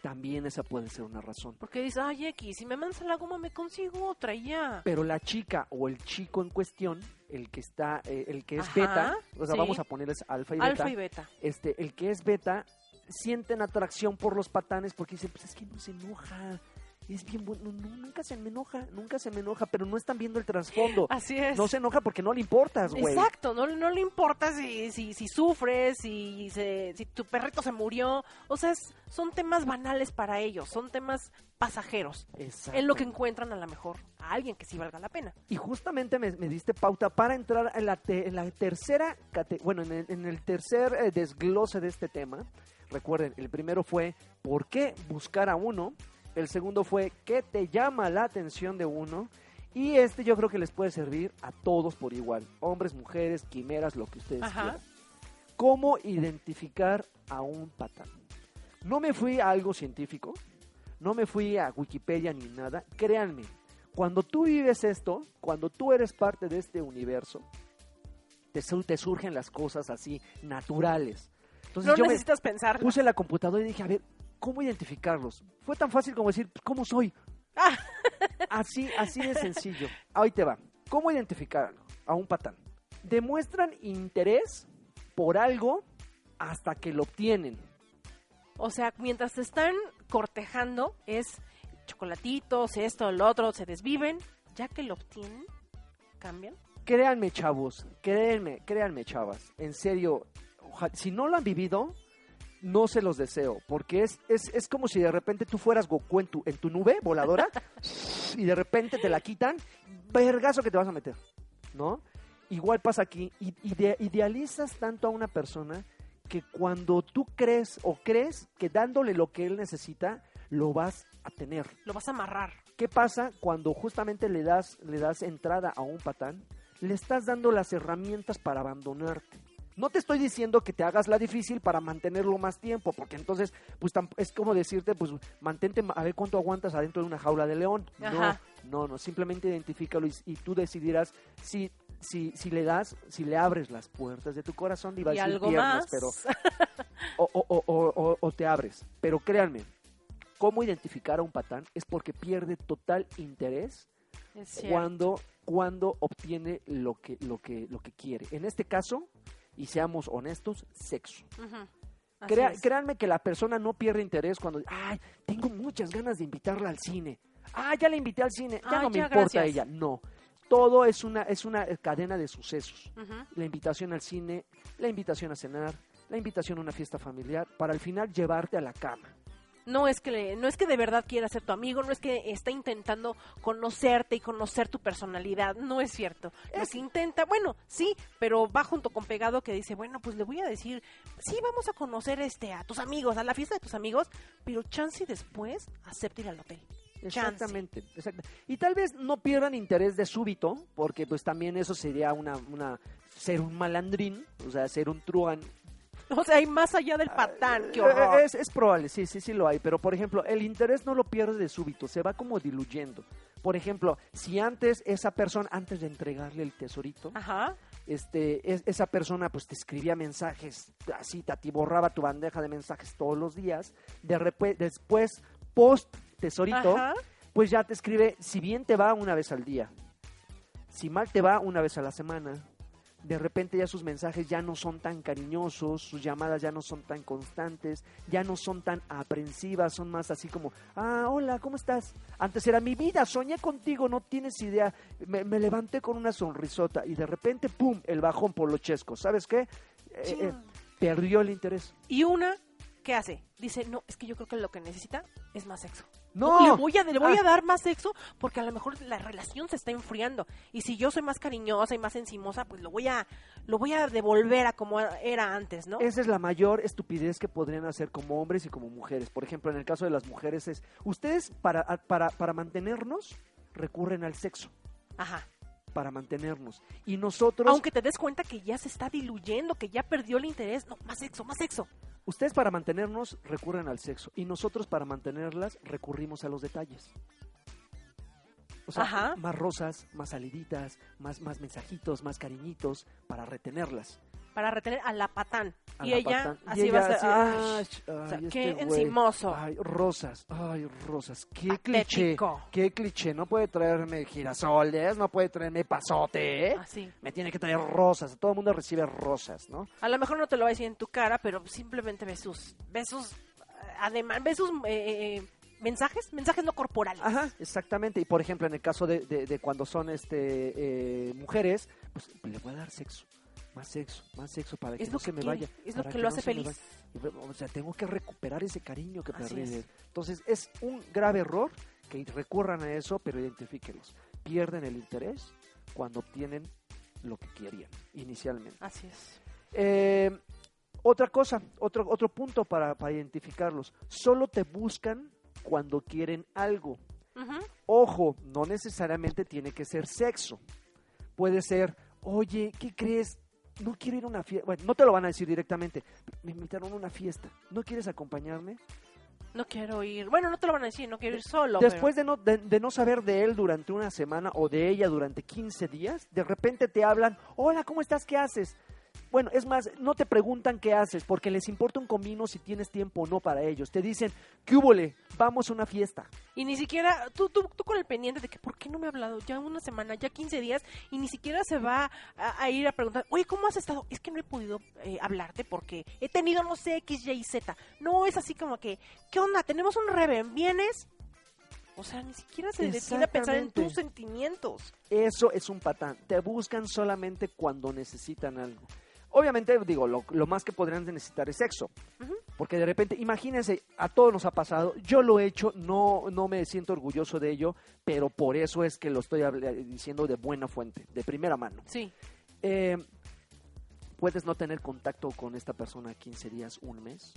También esa puede ser una razón. Porque dices, ay, X, si me mansa la goma me consigo otra y ya. Pero la chica o el chico en cuestión, el que está, eh, el que es Ajá, beta, o sea, sí. vamos a ponerles alfa y beta, Alfa y beta. este, el que es beta, sienten atracción por los patanes porque dicen, pues es que no se enoja, es bien bueno, no, nunca se me enoja, nunca se me enoja, pero no están viendo el trasfondo. Así es. No se enoja porque no le importas, güey. Exacto, no, no le importa si, si, si sufres, si, se- si tu perrito se murió. O sea, es- son temas banales para ellos, son temas pasajeros. Exacto. En lo que encuentran a lo mejor a alguien que sí valga la pena. Y justamente me, me diste pauta para entrar en la, te- en la tercera, bueno, en el, en el tercer eh, desglose de este tema. Recuerden, el primero fue ¿por qué buscar a uno? El segundo fue ¿qué te llama la atención de uno? Y este yo creo que les puede servir a todos por igual, hombres, mujeres, quimeras, lo que ustedes Ajá. quieran. ¿Cómo identificar a un patán? No me fui a algo científico, no me fui a Wikipedia ni nada. Créanme, cuando tú vives esto, cuando tú eres parte de este universo, te surgen las cosas así, naturales. Entonces No yo necesitas pensar. puse la computadora y dije, a ver, ¿Cómo identificarlos? Fue tan fácil como decir, ¿cómo soy? Ah. Así, así de sencillo. Ahí te va. ¿Cómo identificarlo a un patán? Demuestran interés por algo hasta que lo obtienen. O sea, mientras se están cortejando, es chocolatitos, esto, lo otro, se desviven. Ya que lo obtienen, cambian. Créanme, chavos, créanme, créanme, chavas. En serio, si no lo han vivido, no se los deseo, porque es, es, es como si de repente tú fueras Goku en tu, en tu nube voladora y de repente te la quitan, vergazo que te vas a meter, ¿no? Igual pasa aquí, ide- idealizas tanto a una persona que cuando tú crees o crees que dándole lo que él necesita, lo vas a tener. Lo vas a amarrar. ¿Qué pasa cuando justamente le das, le das entrada a un patán? Le estás dando las herramientas para abandonarte. No te estoy diciendo que te hagas la difícil para mantenerlo más tiempo, porque entonces, pues es como decirte, pues mantente ma- a ver cuánto aguantas adentro de una jaula de león. Ajá. No, no, no, simplemente identifícalo y, y tú decidirás si, si, si le das, si le abres las puertas de tu corazón, iba a Y decir algo piernas, más. pero o, o- o- o- te abres. Pero créanme, cómo identificar a un patán es porque pierde total interés cuando, cuando obtiene lo que, lo, que, lo que quiere. En este caso, y seamos honestos, sexo. Crea- es. créanme que la persona no pierde interés cuando, ay, tengo muchas ganas de invitarla al cine. Ah, ya la invité al cine, ya Ah, no me ya, importa gracias. ella. No, todo es una, es una cadena de sucesos la invitación al cine, la invitación a cenar, la invitación a una fiesta familiar, para al final llevarte a la cama. No es que no es que de verdad quiera ser tu amigo, no es que está intentando conocerte y conocer tu personalidad, no es cierto. Lo Es- que intenta, bueno, sí, pero va junto con pegado que dice, bueno, pues le voy a decir, sí, vamos a conocer este a tus amigos, a la fiesta de tus amigos, pero chance y después acepta ir al hotel. Exactamente, exacta- Y tal vez no pierdan interés de súbito, porque pues también eso sería una, una ser un malandrín, o sea, ser un truán. O sea, hay más allá del patán, qué Eh, horror. Es, es probable, sí, sí, sí lo hay. Pero, por ejemplo, el interés no lo pierdes de súbito, se va como diluyendo. Por ejemplo, si antes esa persona, antes de entregarle el tesorito, Ajá. este, es- esa persona pues te escribía mensajes, así te atiborraba tu bandeja de mensajes todos los días, de después, post tesorito, Ajá. pues ya te escribe, si bien te va una vez al día, si mal te va una vez a la semana, de repente ya sus mensajes ya no son tan cariñosos, sus llamadas ya no son tan constantes, ya no son tan aprensivas, son más así como, ah, hola, ¿cómo estás? Antes era mi vida, soñé contigo, no tienes idea, me, me levanté con una sonrisota y de repente, ¡pum!, el bajón por lo chesco, ¿sabes qué? Eh, eh, perdió el interés. Y una, ¿qué hace? Dice, no, es que yo creo que lo que necesita es más sexo. No, Le voy, a, le voy Ah. a dar más sexo porque a lo mejor la relación se está enfriando. Y si yo soy más cariñosa y más encimosa, pues lo voy a, lo voy a devolver a como era antes, ¿no? Esa es la mayor estupidez que podrían hacer como hombres y como mujeres. Por ejemplo, en el caso de las mujeres es, ustedes para, para, para mantenernos recurren al sexo, Ajá. para mantenernos. Y nosotros, Aunque te des cuenta que ya se está diluyendo, que ya perdió el interés. No, más sexo, más sexo. Ustedes para mantenernos recurren al sexo y nosotros para mantenerlas recurrimos a los detalles. O sea, Ajá. más rosas, más saliditas, más, más mensajitos, más cariñitos para retenerlas. Para retener a la patán. a y la ella patán. Y así ella va a ser. ay, "Ay, o sea, qué este güey". encimoso. Ay, rosas, ay, rosas. Qué Patético. cliché, qué cliché. No puede traerme girasoles, no puede traerme pasote, ¿eh? Así. Me tiene que traer rosas. Todo el mundo recibe rosas, ¿no? A lo mejor no te lo va a decir en tu cara, pero simplemente ves sus, ves sus, además, ves sus eh, eh, mensajes, mensajes no corporales. Ajá, exactamente. Y por ejemplo, en el caso de, de- de cuando son este eh, mujeres, pues le voy a dar sexo. Más sexo, más sexo para que Es no lo se que me vaya. es lo que lo no hace feliz. O sea, tengo que recuperar ese cariño que Así perdí. es. Entonces, es un grave error que recurran a eso, pero identifíquenlos. Pierden el interés cuando obtienen lo que querían inicialmente. Así es. Eh, otra cosa, otro, otro punto para, para identificarlos. Solo te buscan cuando quieren algo. Ojo, no necesariamente tiene que ser sexo. Puede ser, oye, ¿qué crees? No quiero ir a una fiesta. Bueno, no te lo van a decir directamente. Me invitaron a una fiesta. ¿No quieres acompañarme? No quiero ir. Bueno, no te lo van a decir, no quiero ir solo. Después de no, de, de no saber de él durante una semana o de ella durante 15 días, de repente te hablan, hola, ¿cómo estás? ¿Qué haces? Bueno, es más, no te preguntan qué haces, porque les importa un comino si tienes tiempo o no para ellos. Te dicen, ¿qué húbole? Vamos a una fiesta. Y ni siquiera, tú, tú, tú con el pendiente de que, ¿por qué no me ha hablado? Ya una semana, ya 15 días, y ni siquiera se va a, a ir a preguntar, oye, ¿cómo has estado? Es que no he podido eh, hablarte porque he tenido, no sé, X, Y, Z. No, es así como que, ¿qué onda? Tenemos un reven, ¿vienes? O sea, ni siquiera se detiene a pensar en tus sentimientos. Eso es un patán. Te buscan solamente cuando necesitan algo. Obviamente, digo, lo, lo más que podrían necesitar es sexo. Porque de repente, imagínense, a todos nos ha pasado, yo lo he hecho, no, no me siento orgulloso de ello, pero por eso es que lo estoy habla- diciendo de buena fuente, de primera mano. Sí. Eh, puedes no tener contacto con esta persona 15 días, un mes.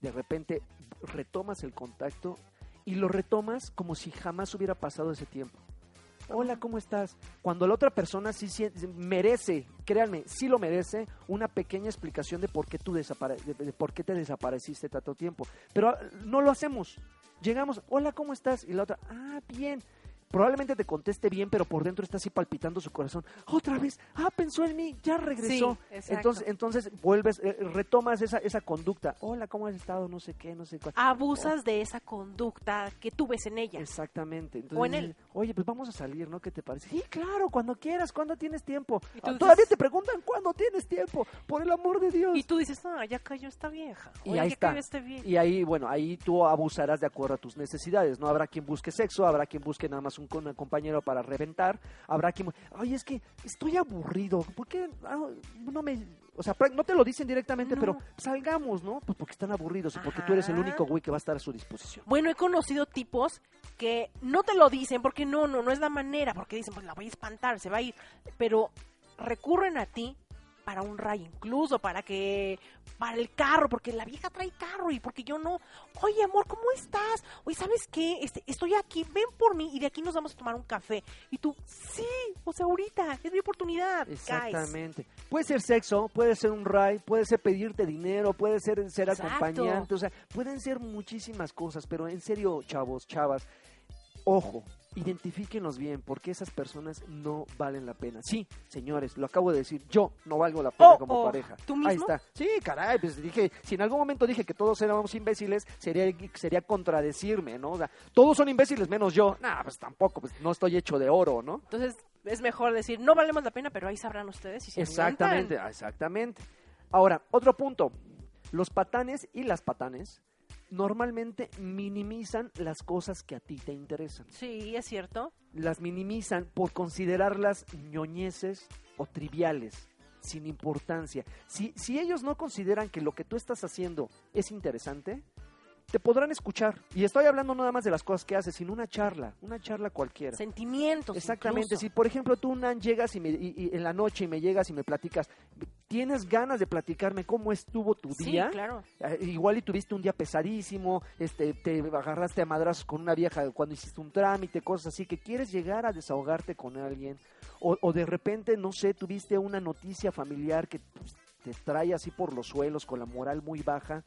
De repente retomas el contacto y lo retomas como si jamás hubiera pasado ese tiempo. Hola, ¿cómo estás? Cuando la otra persona sí, sí merece, créanme, sí lo merece, una pequeña explicación de por qué tú desapare de, de por qué te desapareciste tanto tiempo. Pero ah, no lo hacemos. Llegamos, hola, ¿cómo estás? Y la otra, ah, bien. Probablemente te conteste bien, pero por dentro está así palpitando su corazón. Otra vez, ah, pensó en mí, ya regresó. Sí, entonces, entonces vuelves, eh, retomas esa, esa conducta. Hola, ¿cómo has estado? No sé qué, no sé cuál. Abusas de esa conducta que tú ves en ella. Exactamente. Entonces, O en él. Oye, pues vamos a salir, ¿no? ¿Qué te parece? Sí, claro, cuando quieras, cuando tienes tiempo. Y tú Ah, dices- Todavía te preguntan cuándo tienes tiempo, por el amor de Dios. Y tú dices, ah, ya cayó esta vieja. Y Oye, ahí ya está. cayó este viejo. Y ahí, bueno, ahí tú abusarás de acuerdo a tus necesidades. No habrá quien busque sexo, habrá quien busque nada más un, un compañero para reventar, habrá quien, oye, es que estoy aburrido, ¿por qué ah, no me, o sea, no te lo dicen directamente, No. pero salgamos, ¿no? Pues porque están aburridos y porque tú eres el único güey que va a estar a su disposición. Bueno, he conocido tipos que no te lo dicen porque no, no, no es la manera, porque dicen, pues la voy a espantar, se va a ir, pero recurren a ti para un ray incluso, para que, para el carro, porque la vieja trae carro y porque yo no. Oye, amor, ¿cómo estás? Oye, ¿sabes qué? Este, estoy aquí, ven por mí y de aquí nos vamos a tomar un café. Y tú, sí, o sea, ahorita, es mi oportunidad. guys". Exactamente. Puede ser sexo, puede ser un ray, puede ser pedirte dinero, puede ser ser Exacto. acompañante, o sea, pueden ser muchísimas cosas, pero en serio, chavos, chavas, ojo, identifíquenlos bien, porque esas personas no valen la pena. Sí, señores, lo acabo de decir, yo no valgo la pena Oh, como oh, pareja. ¿tú Ahí está. Sí, caray, pues dije, si en algún momento dije que todos éramos imbéciles, sería sería contradecirme, ¿no? O sea, todos son imbéciles menos yo. Nah, pues tampoco, pues no estoy hecho de oro, ¿no? Entonces, es mejor decir, no valemos la pena, pero ahí sabrán ustedes si se Exactamente, exactamente. Ahora, otro punto. Los patanes y las patanes normalmente minimizan las cosas que a ti te interesan. Sí, es cierto. Las minimizan por considerarlas ñoñeces o triviales, sin importancia. Si, si ellos no consideran que lo que tú estás haciendo es interesante, te podrán escuchar. Y estoy hablando no nada más de las cosas que haces, sino una charla, una charla cualquiera. Sentimientos. Exactamente, incluso. si por ejemplo tú Nan llegas y, me- y- y en la noche y me llegas y me platicas, tienes ganas de platicarme cómo estuvo tu Sí, día, claro. Eh, igual y tuviste un día pesadísimo, este, te agarraste a madrazos con una vieja cuando hiciste un trámite, cosas así, que quieres llegar a desahogarte con alguien, o, o de repente, no sé, tuviste una noticia familiar que pues, te trae así por los suelos con la moral muy baja.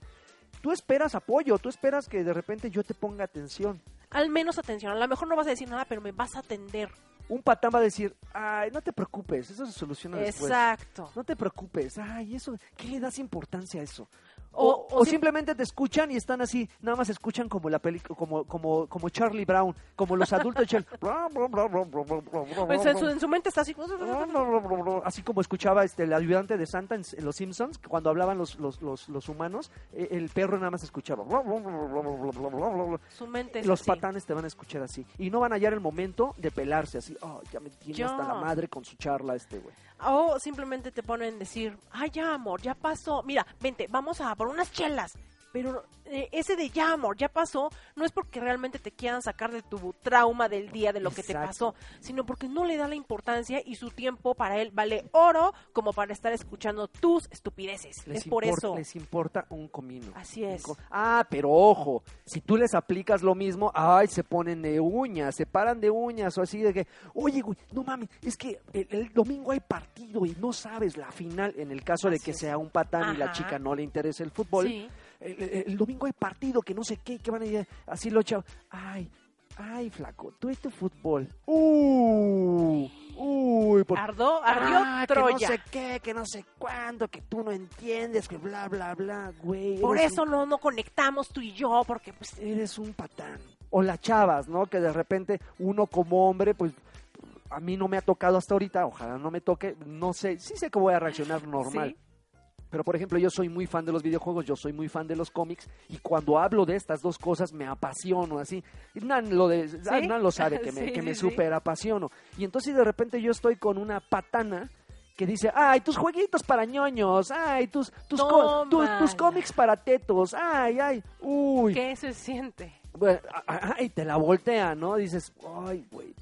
Tú esperas apoyo, tú esperas que de repente yo te ponga atención. Al menos atención. A lo mejor no vas a decir nada, pero me vas a atender. Un patán va a decir, ay, no te preocupes, eso se soluciona después. Exacto. No te preocupes, ay, eso, ¿qué le das importancia a eso? O- O, o o sim- simplemente te escuchan y están así, nada más escuchan como la película, como, como, como Charlie Brown, como los adultos Charlie. Pues en, su, en su mente está así. Así como escuchaba este el ayudante de Santa en, en Los Simpsons, que cuando hablaban los, los, los, los humanos, eh, el perro nada más escuchaba. Su mente es Los así. patanes te van a escuchar así. Y no van a hallar el momento de pelarse así. Oh, ya me tiene hasta la madre con su charla este güey. O simplemente te ponen decir, ay, ya, amor, ya pasó. Mira, vente, vamos a por unas chelas. Pero eh, ese de ya, amor, ya pasó, no es porque realmente te quieran sacar de tu trauma del día, de lo que te pasó, sino porque no le da la importancia y su tiempo para él vale oro como para estar escuchando tus estupideces. Les es por eso. Les importa un comino. Así es. Ah, pero ojo, si tú les aplicas lo mismo, ay, se ponen de uñas, se paran de uñas o así de que, oye, güey, no mames, es que el, el domingo hay partido y no sabes la final, en el caso de que es. sea un patán y la chica no le interesa el fútbol, Sí. El, domingo hay partido, que no sé qué, que van a ir así lo chavos. Ay, ay, flaco, tú y tu fútbol. Uh, Uy, por... Ardó, ardió Ah, que Troya. no sé qué, que no sé cuándo, que tú no entiendes, que bla, bla, bla, güey. Por eso no, no conectamos tú y yo, porque pues... eres un patán. O las chavas, ¿no? Que de repente uno como hombre, pues a mí no me ha tocado hasta ahorita, ojalá no me toque, no sé, sí sé que voy a reaccionar normal. Sí. Pero por ejemplo, yo soy muy fan de los videojuegos, yo soy muy fan de los cómics y cuando hablo de estas dos cosas me apasiono así. Nan lo, de, ah, Nan lo sabe, que me, Sí, que me sí, super apasiono. Y entonces de repente yo estoy con una patana que dice, ay, tus jueguitos para ñoños, ay, tus, tus, tus, tus cómics para tetos, ay, ay, uy. ¿Qué se siente? Bueno, ay, te la voltea, ¿no? Dices, ay, güey,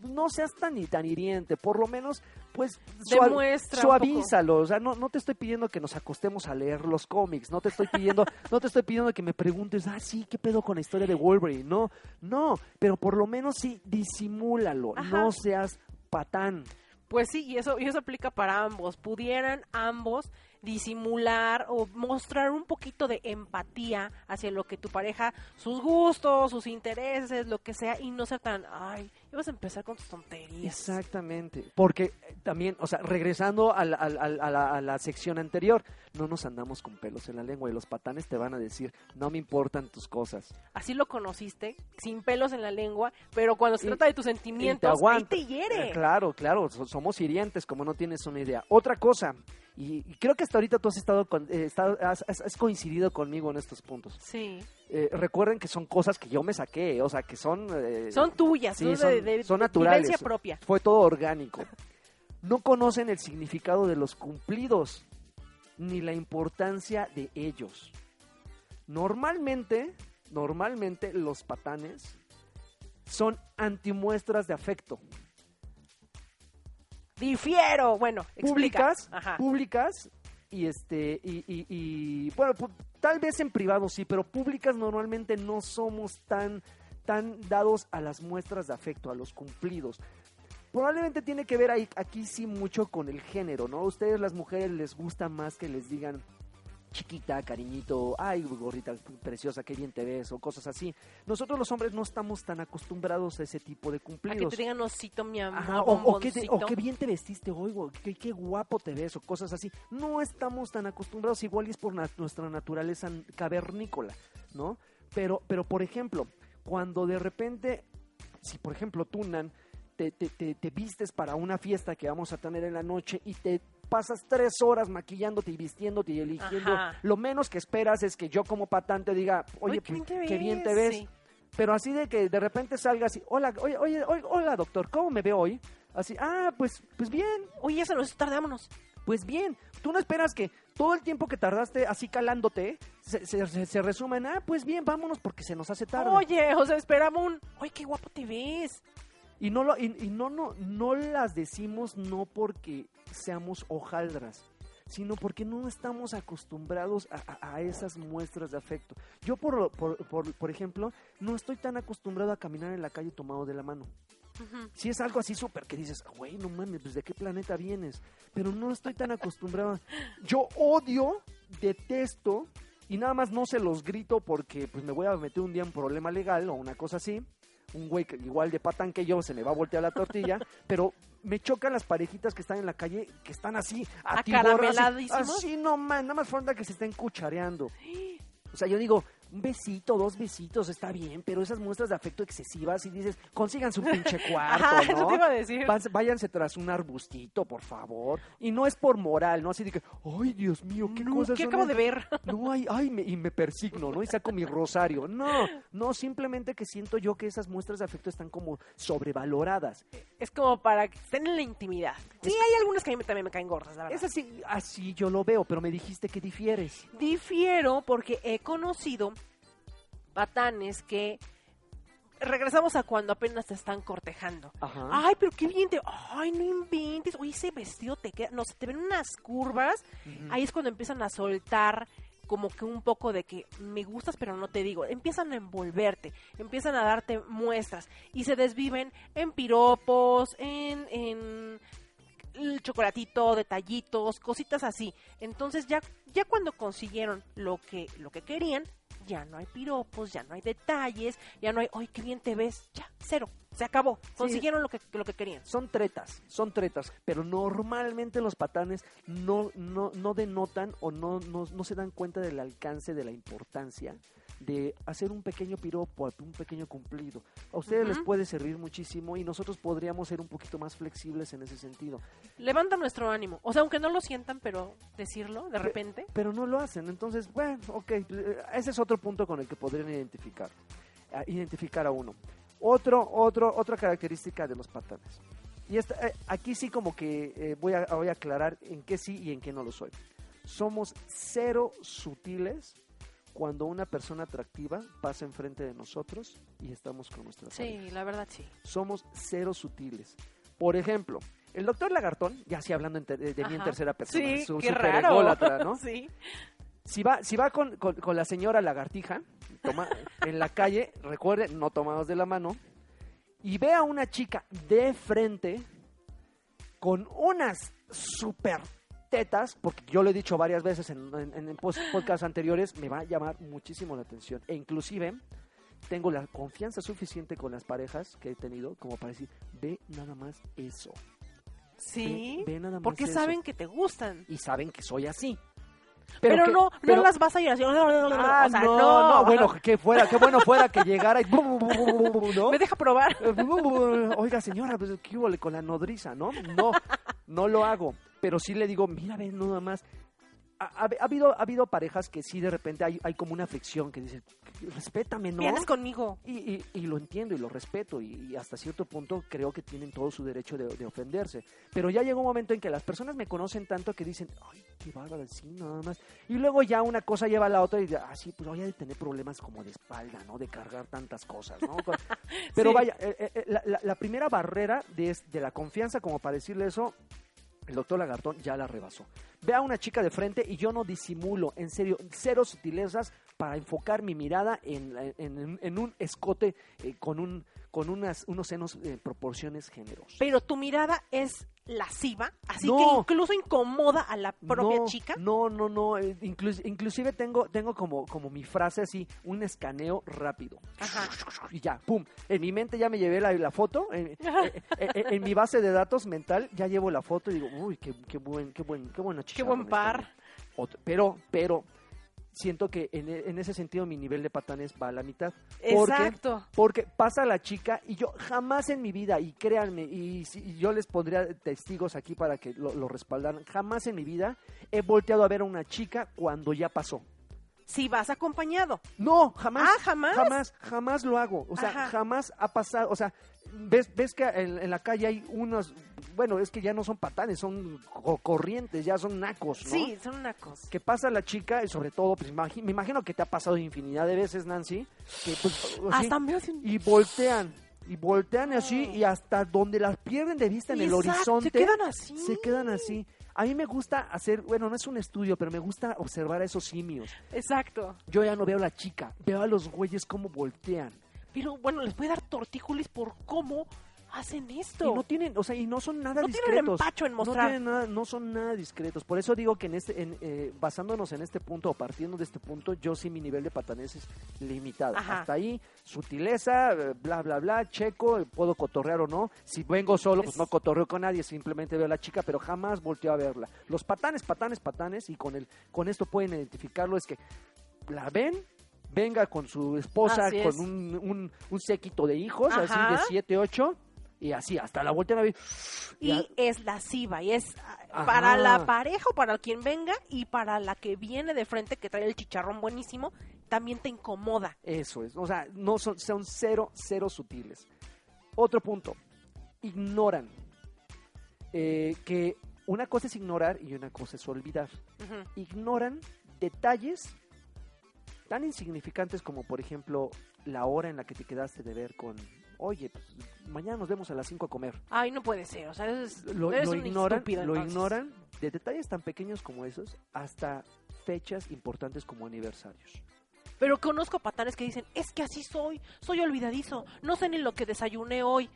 no seas tan, tan hiriente, por lo menos, pues, Demuestra suavízalo, o sea, no, no te estoy pidiendo que nos acostemos a leer los cómics, no te estoy pidiendo, no te estoy pidiendo que me preguntes, ah, sí, ¿qué pedo con la historia de Wolverine? No, no, pero por lo menos sí, disimúlalo, Ajá. no seas patán. Pues sí, y eso, y eso aplica para ambos. Pudieran ambos disimular o mostrar un poquito de empatía hacia lo que tu pareja, sus gustos, sus intereses, lo que sea, y no ser tan, ay, ibas a empezar con tus tonterías. Exactamente, porque eh, también, o sea, regresando a, la, a la sección anterior, no nos andamos con pelos en la lengua y los patanes te van a decir, no me importan tus cosas. Así lo conociste, sin pelos en la lengua, pero cuando se Y- trata de tus Y te sentimientos, ahí te hiere. Claro, claro, so- somos hirientes, como no tienes una idea. Otra cosa, y, y creo que hasta ahorita tú has estado, con- eh, estado- has, coincidido conmigo en estos puntos. Sí. Eh, recuerden que son cosas que yo me saqué, o sea, que son... eh, Son tuyas, sí, son, de, de- son naturales. propia. Fue todo orgánico. No conocen el significado de los cumplidos, ni la importancia de ellos. Normalmente, normalmente los patanes son antimuestras de afecto. Difiero. Bueno, explica. Públicas, Ajá. públicas y este y, y- y, bueno, pu- tal vez en privado sí, pero públicas normalmente no somos tan tan dados a las muestras de afecto, a los cumplidos. Probablemente tiene que ver ahí, aquí sí mucho con el género, ¿no? A ustedes las mujeres les gusta más que les digan chiquita, cariñito, ay, gorrita preciosa, qué bien te ves, o cosas así. Nosotros los hombres no estamos tan acostumbrados a ese tipo de A que cumplidos. te digan osito, mi amor, Ajá, o, o qué te- o bomboncito. qué bien te vestiste hoy, qué, qué guapo te ves, o cosas así. No estamos tan acostumbrados, igual y es por na- nuestra naturaleza cavernícola, ¿no? Pero, pero, por ejemplo, cuando de repente, si por ejemplo tú, Nan, te, te, te, te vistes para una fiesta que vamos a tener en la noche y te pasas tres horas maquillándote y vistiéndote y eligiendo, Ajá. lo menos que esperas es que yo como patán te diga, oye, Uy, qué bien pues, te qué bien te ves", sí. Pero así de que de repente salga así, hola, oye, oye, oye, hola doctor, ¿cómo me veo hoy? Así, ah, pues, pues bien, Oye, ya se nos vámonos. pues bien. Tú no esperas que todo el tiempo que tardaste así calándote se, se, se- se resuma en, ah, pues bien, vámonos porque se nos hace tarde. Oye, o sea, esperamos un... Oye, qué guapo te ves. Y no lo, y, y no, no, no las decimos no porque seamos hojaldras, sino porque no estamos acostumbrados a, a- a esas muestras de afecto. Yo, por, por, por, por ejemplo, no estoy tan acostumbrado a caminar en la calle tomado de la mano. Si es algo así súper que dices, güey, no mames, pues de qué planeta vienes. Pero no estoy tan acostumbrado. Yo odio, detesto, y nada más no se los grito porque pues me voy a meter un día en problema legal o una cosa así. Un güey que igual de patán que yo se me va a voltear la tortilla, pero me chocan las parejitas que están en la calle, que están así, atiborradas, así, así no man, nada más falta que se estén cuchareando. O sea, yo digo, un besito, dos besitos, está bien, pero esas muestras de afecto excesivas y dices, consíganse un pinche cuarto, Ajá, ¿no? eso te iba a decir. Váyanse tras un arbustito, por favor. Y no es por moral, ¿no? Así de que, ay, Dios mío, qué No, cosas ¿qué acabo de estas?". ver? No, ay, ay, me- y me persigno, ¿no? Y saco mi rosario. No, no, simplemente que siento yo que esas muestras de afecto están como sobrevaloradas. Es como para que estén en la intimidad. Sí, Es- hay algunas que a mí también me caen gordas, la verdad. Es así, así yo lo veo, pero me dijiste que difieres. Difiero porque he conocido patanes que regresamos a cuando apenas te están cortejando. Ajá. Ay, pero qué bien te... Ay, no inventes. Oye, ese vestido te queda... No, se te ven unas curvas. Ahí es cuando empiezan a soltar como que un poco de que me gustas pero no te digo. Empiezan a envolverte, empiezan a darte muestras y se desviven en piropos, en... en el chocolatito, detallitos, cositas así. Entonces ya, ya cuando consiguieron lo que, lo que querían, ya no hay piropos, ya no hay detalles, ya no hay, ¡ay, qué bien te ves! Ya, cero, se acabó. Consiguieron lo que, lo que querían. Son tretas, son tretas, pero normalmente los patanes no, no, no denotan o no, no, no se dan cuenta del alcance, de la importancia de hacer un pequeño piropo, un pequeño cumplido. A ustedes les puede servir muchísimo y nosotros podríamos ser un poquito más flexibles en ese sentido. Levanta nuestro ánimo. O sea, aunque no lo sientan, pero decirlo de repente. Pero no lo hacen, entonces, bueno, ok, ese es otro punto con el que podrían identificar, a- identificar a uno. Otro, otro, otra característica de los patanes. Y esta, eh, aquí sí como que eh, voy, a, voy a aclarar en qué sí y en qué no lo soy. Somos cero sutiles cuando una persona atractiva pasa enfrente de nosotros y estamos con nuestra. Sí, la verdad sí. Somos cero sutiles. Por ejemplo, el doctor Lagartón, ya sí hablando de, de mí en tercera persona, Sí, su qué super raro. ególatra, ¿no? sí. Si va, si va con, con- con la señora lagartija toma- en la calle, recuerden, no tomados de la mano, y ve a una chica de frente con unas super tetas, porque yo lo he dicho varias veces en, en, podcasts anteriores, me va a llamar muchísimo la atención. E inclusive tengo la confianza suficiente con las parejas que he tenido como para decir, ve nada más eso. Sí. Ve, ve nada más Porque eso". saben que te gustan. Y saben que soy así. Pero, que- no, pero- no las vas a ir así. Ah, o sea, no, no, no, bueno, que fuera, qué bueno fuera que llegara y ¿no? Me deja probar. Eh, Oiga, señora, pues, ¿qué hubo con la nodriza, no? No, no lo hago, pero sí le digo, mira, ve, nada más. Ha, ha- ha habido, ha habido parejas que sí de repente hay, hay como una fricción que dicen, respétame, ¿no? Vienes conmigo. Y, y- y lo entiendo y lo respeto y, y hasta cierto punto creo que tienen todo su derecho de, de ofenderse. Pero ya llegó un momento en que las personas me conocen tanto que dicen, ay, qué bárbara, sí, nada más. Y luego ya una cosa lleva a la otra y ah, sí, pues voy a tener problemas como de espalda, ¿no? De cargar tantas cosas, ¿no? Pero Sí. vaya, eh, eh, eh, la, la- la primera barrera de, es- de la confianza, como para decirle eso, el doctor Lagartón ya la rebasó. Ve a una chica de frente y yo no disimulo, en serio, cero sutilezas para enfocar mi mirada en, en- un escote eh, con, un, con unas, unos senos en proporciones generosas. Pero tu mirada es lasciva, así No. que incluso incomoda a la propia no, chica. No, no, no. eh, inclus- inclusive tengo, tengo como, como mi frase así, un escaneo rápido. Ajá. Y ya, pum. En mi mente ya me llevé la, la foto. En, eh, eh, eh, en mi base de datos mental ya llevo la foto y digo, uy, qué, qué buen, qué buen, qué buena Qué buen par. pero, pero, siento que en, e- en ese sentido mi nivel de patanes va a la mitad. Porque Exacto. porque pasa la chica y yo jamás en mi vida, y créanme, y, yo les pondría testigos aquí para que lo, lo respaldaran, jamás en mi vida he volteado a ver a una chica cuando ya pasó. Si vas acompañado. No, jamás. Ah, ¿jamás? Jamás, jamás lo hago. O sea, Ajá. jamás ha pasado. O sea, ves, ves que en, en la calle hay unos, bueno, es que ya no son patanes, son co- corrientes, ya son nacos, ¿no? Sí, son una cosa. que pasa la chica y sobre todo, pues imagi- me imagino que te ha pasado infinidad de veces, Nancy, que pues, así, Hasta me hacen... y voltean y voltean así y hasta donde las pierden de vista en el horizonte Se quedan así. se quedan así. A mí me gusta hacer, bueno, no es un estudio, pero me gusta observar a esos simios. Exacto. Yo ya no veo a la chica, veo a los güeyes cómo voltean. Bueno, les puede dar tortícolis por cómo hacen esto. Y no tienen, o sea, y no son nada No tienen discretos. empacho en No, mostrar. tienen nada, no son nada discretos. Por eso digo que en este, en, eh, basándonos en este punto o partiendo de este punto, yo sí mi nivel de patanés es limitado. Ajá. Hasta ahí, sutileza, eh, bla, bla, bla, checo, eh, puedo cotorrear o no. Si vengo solo, pues Es- no cotorreo con nadie, simplemente veo a la chica, pero jamás volteo a verla. Los patanes, patanes, patanes, y con, el, con esto pueden identificarlo, es que la ven, venga con su esposa, con un, un, un séquito de hijos, así de 7, 8, y así, hasta la voltean a ver. Y Ya- es lasciva y es Ajá. para la pareja o para quien venga y para la que viene de frente que trae el chicharrón buenísimo, también te incomoda. Eso es, o sea, no son, son cero, cero sutiles. Otro punto, ignoran. Eh, que una cosa es ignorar y una cosa es olvidar. Ignoran detalles tan insignificantes como, por ejemplo, la hora en la que te quedaste de ver con, oye, pues, mañana nos vemos a las 5 a comer. Ay, no puede ser, o sea, es, Lo, eres lo un ignoran, estúpido, lo entonces. ignoran de detalles tan pequeños como esos hasta fechas importantes como aniversarios. Pero conozco patanes que dicen, es que así soy, soy olvidadizo, no sé ni lo que desayuné hoy.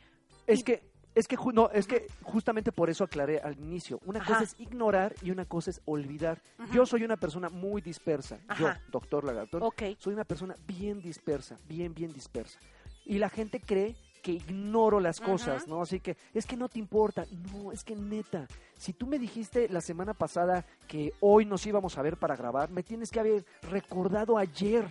Es Y- que Es que, no, es que justamente por eso aclaré al inicio. Una Ajá. cosa es ignorar y una cosa es olvidar. Yo soy una persona muy dispersa. Yo, doctor Lagartón, Ok. soy una persona bien dispersa, bien, bien dispersa. Y la gente cree que ignoro las cosas. ¿no? Así que es que no te importa. No, es que neta, si tú me dijiste la semana pasada que hoy nos íbamos a ver para grabar, me tienes que haber recordado ayer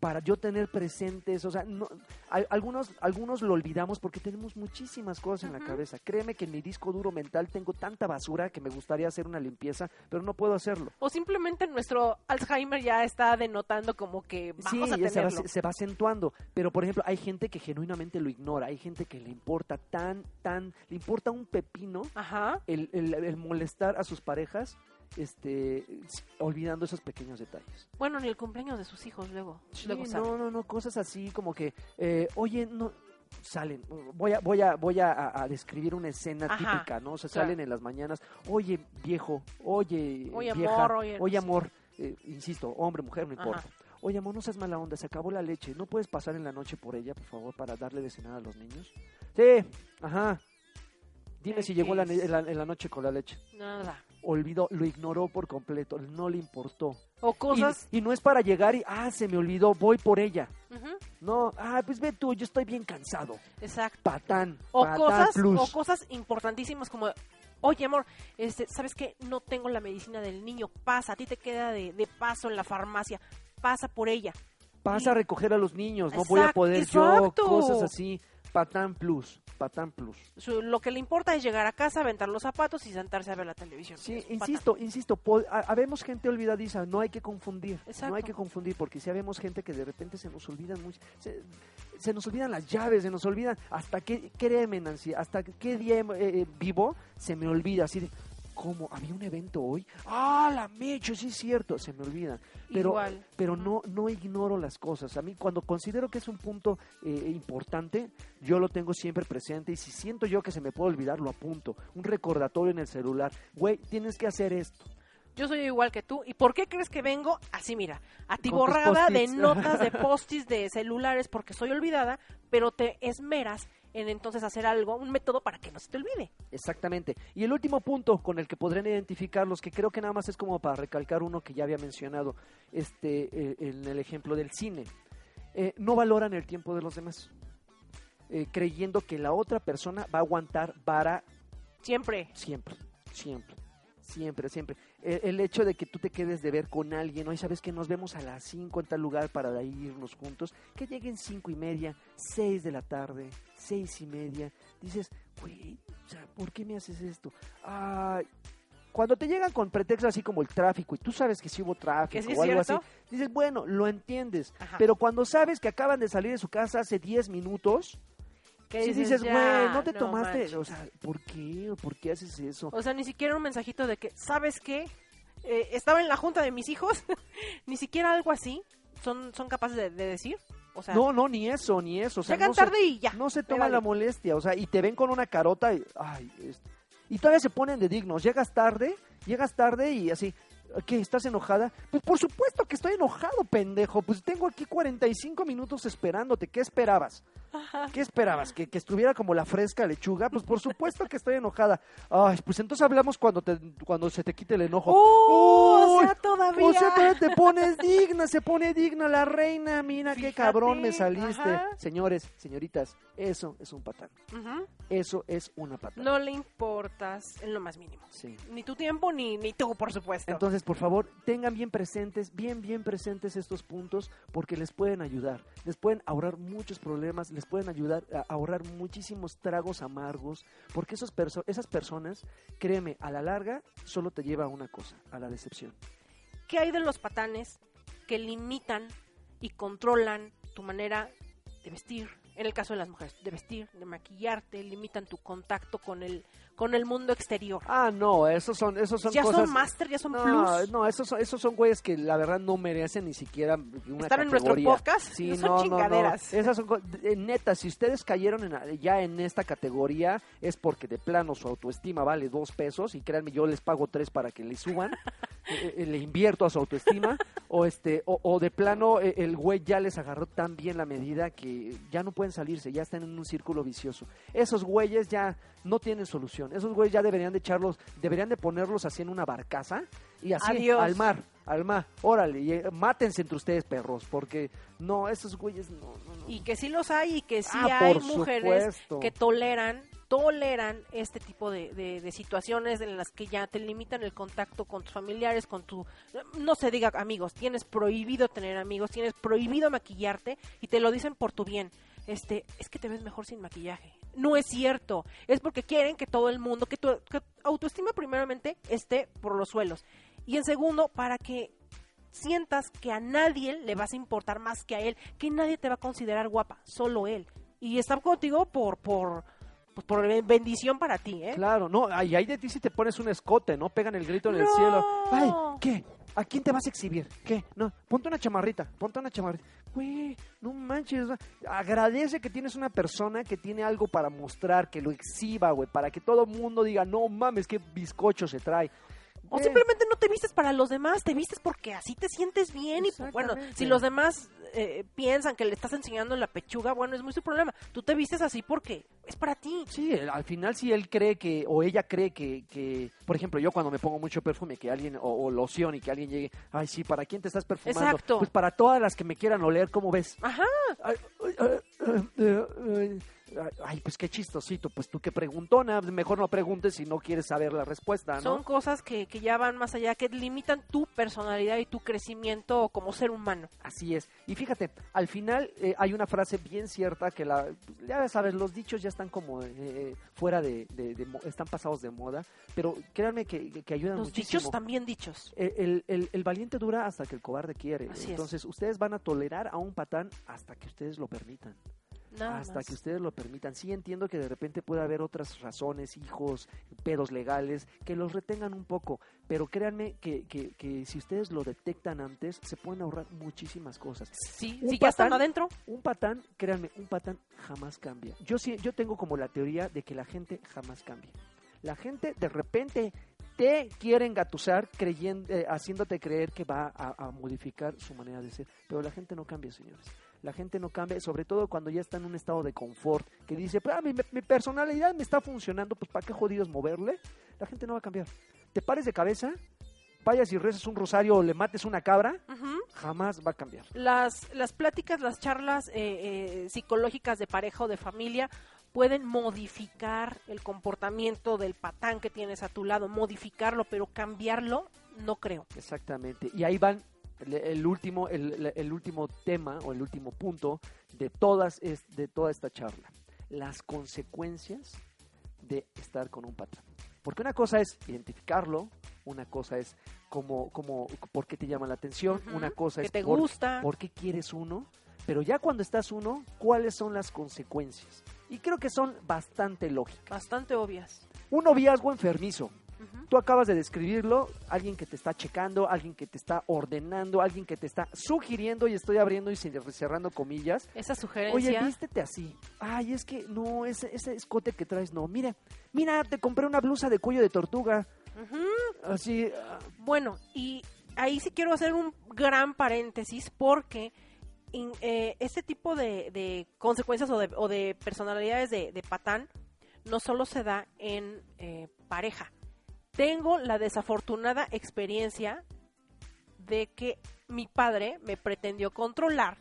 para yo tener presentes, o sea, no, a- algunos, algunos lo olvidamos porque tenemos muchísimas cosas en la cabeza. Créeme que en mi disco duro mental tengo tanta basura que me gustaría hacer una limpieza, pero no puedo hacerlo. O simplemente nuestro Alzheimer ya está denotando como que vamos Sí, a ya se va, tenerlo. se va acentuando. Pero, por ejemplo, hay gente que genuinamente lo ignora. Hay gente que le importa tan, tan, le importa un pepino Ajá. el, el- el molestar a sus parejas, este, olvidando esos pequeños detalles. Bueno, ni el cumpleaños de sus hijos luego. Sí, luego sabe. no, no, no, cosas así como que, eh, oye, no salen, voy a, voy a, voy a, describir una escena Ajá, típica, ¿no? O sea, claro. salen en las mañanas, oye, viejo, oye, Oye, vieja, amor, oye- amor, eh, insisto, hombre, mujer, no Ajá. importa. Oye, amor, no seas mala onda, se acabó la leche, ¿no puedes pasar en la noche por ella, por favor, para darle de cenar a los niños? Sí, ajá. Dime si llegó la la noche con la leche. Nada. Olvidó, lo ignoró por completo, no le importó. O cosas. y no es para llegar y, ah, se me olvidó, voy por ella. No, ah, pues ve tú, yo estoy bien cansado. Exacto. Patán, O patán cosas, plus. o cosas importantísimas como, oye amor, este, ¿sabes qué? No tengo la medicina del niño, pasa, a ti te queda de, de paso en la farmacia, pasa por ella. Pasa a recoger a los niños, no voy a poder exacto. yo, cosas así. Patán plus, patán plus. Su- lo que le importa es llegar a casa, aventar los zapatos y sentarse a ver la televisión. Sí, insisto, insisto, habemos gente olvidadiza, no hay que confundir, Exacto. no hay que confundir, porque si habemos gente que de repente se nos olvidan mucho, se, se nos olvidan las llaves, se nos olvidan, hasta que, créeme Nancy, hasta qué día eh, eh, vivo, se me olvida, así de, ¿cómo? ¿Había un evento hoy? ¡Ah, la mecho! Sí es cierto, se me olvida. Pero, Igual. pero no, no ignoro las cosas. A mí, cuando considero que es un punto eh, importante, yo lo tengo siempre presente y si siento yo que se me puede olvidar, lo apunto. Un recordatorio en el celular. Güey, tienes que hacer esto. Yo soy igual que tú. ¿Y por qué crees que vengo así, mira, atiborrada de notas, de postis, de celulares, porque soy olvidada, pero te esmeras en entonces hacer algo, un método para que no se te olvide. Exactamente. Y el último punto con el que podrán identificarlos, que creo que nada más es como para recalcar uno que ya había mencionado este, eh, en el ejemplo del cine. Eh, no valoran el tiempo de los demás, eh, creyendo que la otra persona va a aguantar para Siempre. siempre, siempre, siempre, siempre. El, el hecho de que tú te quedes de ver con alguien, hoy sabes que nos vemos a las 5 en tal lugar para irnos juntos, que lleguen cinco y media, 6 de la tarde, seis y media, dices, güey, ¿por qué me haces esto? Cuando te llegan con pretextos así como el tráfico y tú sabes que sí hubo tráfico sí o algo cierto. así, dices, bueno, lo entiendes, Ajá. pero cuando sabes que acaban de salir de su casa hace 10 minutos, Que si dices, güey, no te no tomaste, manches. o sea, ¿por qué? ¿Por qué haces eso? O sea, ni siquiera un mensajito de que, ¿sabes qué? Eh, estaba en la junta de mis hijos. ni siquiera algo así son, son capaces de, de decir. O sea, No, no, ni eso, ni eso. O sea, llegan no se- tarde y ya. No se toma vale. la molestia, o sea, y te ven con una carota y, ay, es- y todavía se ponen de dignos. Llegas tarde, llegas tarde y así, ¿qué? ¿Estás enojada? Pues por supuesto que estoy enojado, pendejo. Pues tengo aquí 45 minutos esperándote. ¿Qué esperabas? ¿Qué esperabas? ¿Que, que estuviera como la fresca lechuga? Pues por supuesto que estoy enojada. Ay, pues entonces hablamos cuando, te, cuando se te quite el enojo. ¡Oh! o Uy, sea, todavía. O sea, todavía te pones digna, se pone digna la reina. Mira qué cabrón me saliste. ajá. Señores, señoritas, eso es un patán. Eso es una patán. No le importas en lo más mínimo. Sí. Ni tu tiempo, ni, ni tú, por supuesto. Entonces, por favor, tengan bien presentes, bien, bien presentes estos puntos porque les pueden ayudar. Les pueden ahorrar muchos problemas, les pueden ayudar a ahorrar muchísimos tragos amargos porque esos perso- esas personas, créeme, a la larga solo te lleva a una cosa, a la decepción. ¿Qué hay de los patanes que limitan y controlan tu manera de vestir? En el caso de las mujeres, de vestir, de maquillarte, limitan tu contacto con el, con el mundo exterior. Ah, no, esos son, esos son ya cosas... son máster, ya son no, plus. no, esos son, esos son güeyes que la verdad no merecen ni siquiera una Estar en nuestro categoría. podcast Sí, son no, no, no. chingaderas. Esas son eh, neta, si ustedes cayeron en- ya en esta categoría es porque de plano su autoestima vale dos pesos y créanme, yo les pago tres para que le suban. eh, eh, le invierto a su autoestima o este o, o de plano el güey ya les agarró tan bien la medida que ya no pueden salirse, ya están en un círculo vicioso. Esos güeyes ya no tienen solución. Esos güeyes ya deberían de echarlos, deberían de ponerlos así en una barcaza y así Adiós. al mar, al mar. Órale, y, eh, mátense entre ustedes perros porque no, esos güeyes no, no, no. Y que sí los hay y que sí Ah, hay mujeres supuesto. que toleran toleran este tipo de, de- de situaciones en las que ya te limitan el contacto con tus familiares, con tu, no se diga amigos, tienes prohibido tener amigos, tienes prohibido maquillarte y te lo dicen por tu bien. Este, es que te ves mejor sin maquillaje. No es cierto, es porque quieren que todo el mundo, que tu que autoestima primeramente esté por los suelos y en segundo para que sientas que a nadie le vas a importar más que a él, que nadie te va a considerar guapa, solo él. Y está contigo por por pues, por bendición para ti, ¿eh? Claro, no, y ahí de ti si te pones un escote, ¿no? Pegan el grito en el cielo. Ay, ¿qué? ¿A quién te vas a exhibir? ¿Qué? No, ponte una chamarrita, ponte una chamarrita. Güey, no manches. Agradece que tienes una persona que tiene algo para mostrar, que lo exhiba, güey, para que todo el mundo diga, no mames, qué bizcocho se trae. O simplemente no te vistes para los demás, te vistes porque así te sientes bien y pues, bueno, si los demás eh, piensan que le estás enseñando la pechuga, bueno, es muy su problema. Tú te vistes así porque es para ti. Sí, el- al final si él cree que, o ella cree que, que, por ejemplo, yo cuando me pongo mucho perfume, que alguien, o, o loción y que alguien llegue, ay, sí, ¿para quién te estás perfumando? Exacto. Pues para todas las que me quieran oler, ¿cómo ves? Ajá. Ay, ay, ay, ay, pues qué chistosito, pues tú qué preguntona, mejor no preguntes si no quieres saber la respuesta, ¿no? Son cosas que, que ya van más allá, que limitan tu personalidad y tu crecimiento como ser humano. Así es. Y fíjate, al final eh, hay una frase bien cierta que la, ya sabes, los dichos ya están como eh, fuera de, de- de mo- están pasados de moda, pero créanme que, que ayudan Los muchísimo. dichos también dichos. El, el- valiente dura hasta que el cobarde quiere. Así es. Entonces, ustedes van a tolerar a un patán hasta que ustedes lo permitan. Nada hasta más. que ustedes lo permitan. Sí entiendo que de repente puede haber otras razones, hijos, pedos legales, que los retengan un poco, pero créanme que, que, que si ustedes lo detectan antes, se pueden ahorrar muchísimas cosas. Sí, Un si ya están adentro. Un patán, créanme, un patán jamás cambia. Yo sí, yo tengo como la teoría de que la gente jamás cambia. La gente de repente te quiere engatusar creyendo, eh, haciéndote creer que va a, a modificar su manera de ser, pero la gente no cambia, señores. La gente no cambia, sobre todo cuando ya está en un estado de confort, que dice, "Pues, ah, mi, mi personalidad me está funcionando, pues ¿para qué jodidos moverle? La gente no va a cambiar. Te pares de cabeza, vayas y reces un rosario o le mates una cabra, jamás va a cambiar. las, las pláticas, las charlas eh, eh, psicológicas de pareja o de familia pueden modificar el comportamiento del patán que tienes a tu lado, modificarlo, pero cambiarlo, no creo. Exactamente. Y ahí van el, el último, el, el último tema o el último punto de todas es, de toda esta charla. Las consecuencias de estar con un patán. Porque una cosa es identificarlo, una cosa es como, como, por qué te llama la atención, Ujú, una cosa que es te por, gusta. por qué quieres uno, pero ya cuando estás uno, ¿cuáles son las consecuencias? Y creo que son bastante lógicas. Bastante obvias. Un noviazgo enfermizo, Tú acabas de describirlo, alguien que te está checando, alguien que te está ordenando, alguien que te está sugiriendo y estoy abriendo y cerrando comillas. Esa Oye, sugerencia. vístete así. Ay, es que no, ese, ese escote que traes no. Mira, mira, te compré una blusa de cuello de tortuga. Así, ah, Bueno, y ahí sí quiero hacer un gran paréntesis porque in- eh, este tipo de, de consecuencias o de, o de personalidades de, de patán no solo se da en eh, pareja. Tengo la desafortunada experiencia de que mi padre me pretendió controlar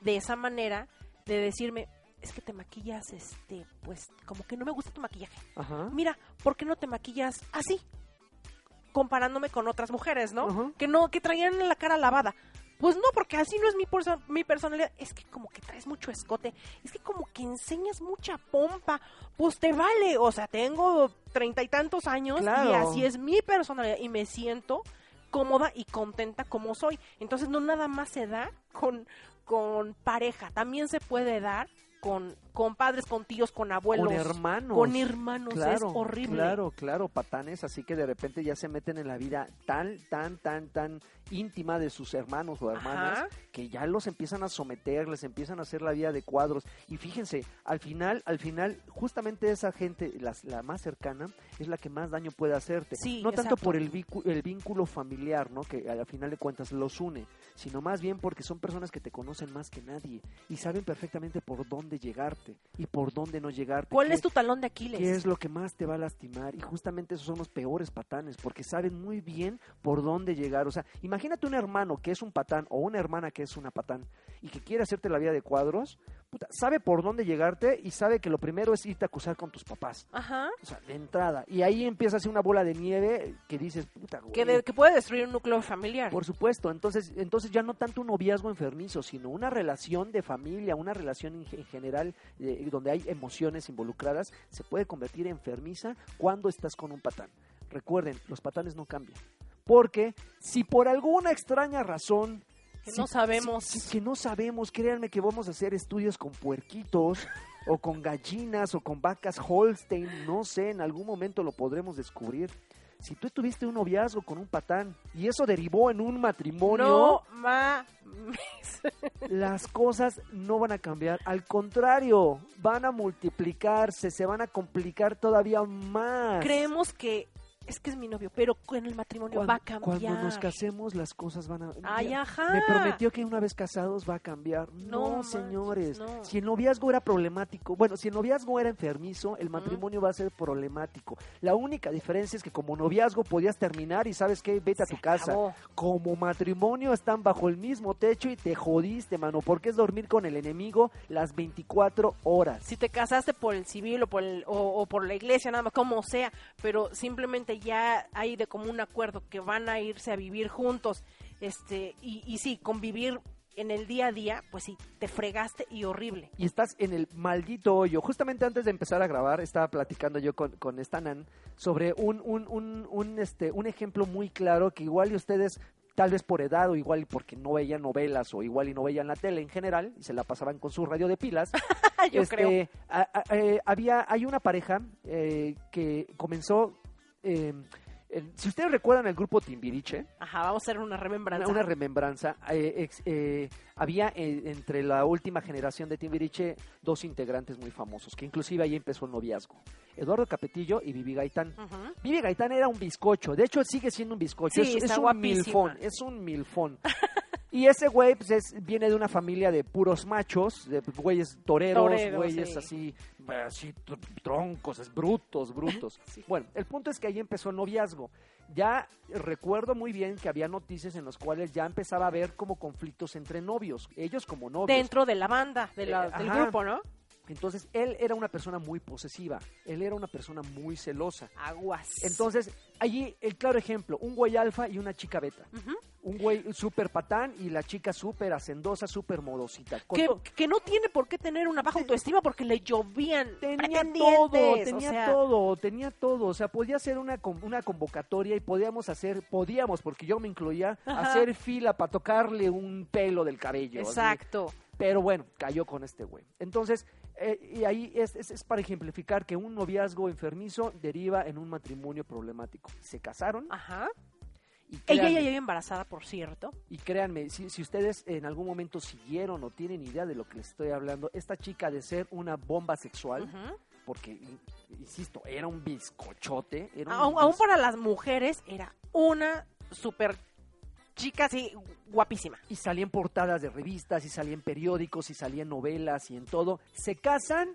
de esa manera de decirme, es que te maquillas, este, pues como que no me gusta tu maquillaje ajá. mira, ¿por qué no te maquillas así? Comparándome con otras mujeres, ¿no? Ajá. Que no, que traían la cara lavada. Pues no, porque así no es mi, perso- mi personalidad. Es que como que traes mucho escote. Es que como que enseñas mucha pompa. Pues te vale. O sea, tengo treinta y tantos años y así es mi personalidad. Y me siento cómoda y contenta como soy. Entonces no nada más se da con, con pareja. También se puede dar con, con padres, con tíos, con abuelos. con hermanos. Con hermanos, Claro, es horrible. Claro, claro, patanes, así que de repente ya se meten en la vida tan, tan, tan, tan íntima de sus hermanos o hermanas Ajá. que ya los empiezan a someter, les empiezan a hacer la vida de cuadros. Y fíjense, al final, al final, justamente esa gente, las- la, más cercana, es la que más daño puede hacerte. Sí, no tanto por el, vicu- el vínculo familiar, ¿no? Que al final de cuentas los une, sino más bien porque son personas que te conocen más que nadie y saben perfectamente por dónde llegarte y por dónde no llegarte. ¿Cuál qué- es tu talón de Aquiles? qué es lo que más te va a lastimar y justamente esos son los peores patanes porque saben muy bien por dónde llegar. O sea, imagínate un hermano que es un patán o una hermana que es una patán y que quiere hacerte la vida de cuadros, puta, sabe por dónde llegarte y sabe que lo primero es irte a acusar con tus papás. Ajá. O sea, de entrada. Y ahí empieza a ser una bola de nieve que dices, puta, güey. Que, de- que puede destruir un núcleo familiar. Por supuesto, entonces, entonces ya no tanto un noviazgo enfermizo, sino una relación de familia, una relación en, en general eh, donde hay emociones involucradas, se puede convertir enfermiza cuando estás con un patán. Recuerden, los patanes no cambian. Porque si por alguna extraña razón... Que no sabemos. si- que no sabemos, créanme que vamos a hacer estudios con puerquitos o con gallinas o con vacas Holstein, no sé, en algún momento lo podremos descubrir. Si tú tuviste un noviazgo con un patán y eso derivó en un matrimonio, No mames. las cosas no van a cambiar. Al contrario, van a multiplicarse, se van a complicar todavía más. Creemos que es que es mi novio, pero en el matrimonio Cuando, va a cambiar. cuando nos casemos, las cosas van a. Ay, ajá. Me prometió que una vez casados va a cambiar. No, No manches, señores. no. Si el noviazgo era problemático, bueno, si el noviazgo era enfermizo, el matrimonio va a ser problemático. La única diferencia es que como noviazgo podías terminar y sabes qué, vete a Se tu casa. Como matrimonio están bajo el mismo techo y te jodiste, mano, porque es dormir con el enemigo las 24 horas. Si te casaste por el civil o por, el- o, o por la iglesia, nada más, como sea, pero simplemente ya hay de común acuerdo que van a irse a vivir juntos, este, y, y sí, convivir en el día a día, pues sí, te fregaste y horrible. y estás en el maldito hoyo. Justamente antes de empezar a grabar, estaba platicando yo con, con esta Nan sobre un, un, un, un, este, un ejemplo muy claro que igual y ustedes, tal vez por edad o igual y porque no veían novelas o igual y no veían la tele en general y se la pasaban con su radio de pilas, Yo este, creo. a- a- eh, había, hay una pareja eh, que comenzó... eh, el- si ustedes recuerdan el grupo Timbiriche, Ajá, vamos a hacer una remembranza. una, una remembranza. eh, ex- eh, había eh, entre la última generación de Timbiriche dos integrantes muy famosos, que inclusive ahí empezó el noviazgo. Eduardo Capetillo y Vivi Gaitán. Ujú. Vivi Gaitán era un bizcocho, de hecho sigue siendo un bizcocho, Sí, es, un milfón, es un milfón. Y ese güey pues, es- viene de una familia de puros machos, de güeyes toreros, güeyes sí. así, así tr- troncos, es brutos, brutos. Sí. Bueno, el punto es que ahí empezó el noviazgo. Ya recuerdo muy bien que había noticias en las cuales ya empezaba a haber como conflictos entre novios, ellos como novios. Dentro de la banda, de la- Eh, del ajá. grupo, ¿no? Entonces, él era una persona muy posesiva, él era una persona muy celosa. Aguas. Entonces, allí el claro ejemplo, un güey alfa y una chica beta. Un güey súper patán y la chica súper hacendosa, súper modosita. Que, no tiene por qué tener una baja autoestima porque le llovían Tenía todo, o tenía sea, todo, tenía todo. O sea, podía hacer una, una convocatoria y podíamos hacer, podíamos, porque yo me incluía, Ajá. hacer fila para tocarle un pelo del cabello. así. Exacto. Pero bueno, cayó con este güey. Entonces, eh, y ahí es, es- es para ejemplificar que un noviazgo enfermizo deriva en un matrimonio problemático. Se casaron Ajá. y Ella ya lleva embarazada, por cierto. y créanme, si, si ustedes en algún momento siguieron o tienen idea de lo que les estoy hablando, esta chica de ser una bomba sexual, porque, in- insisto, era un bizcochote. Era un Aún, aún bis- para las mujeres era una super chica así guapísima. Y salían portadas de revistas, y salían periódicos, y salían novelas, y en todo. Se casan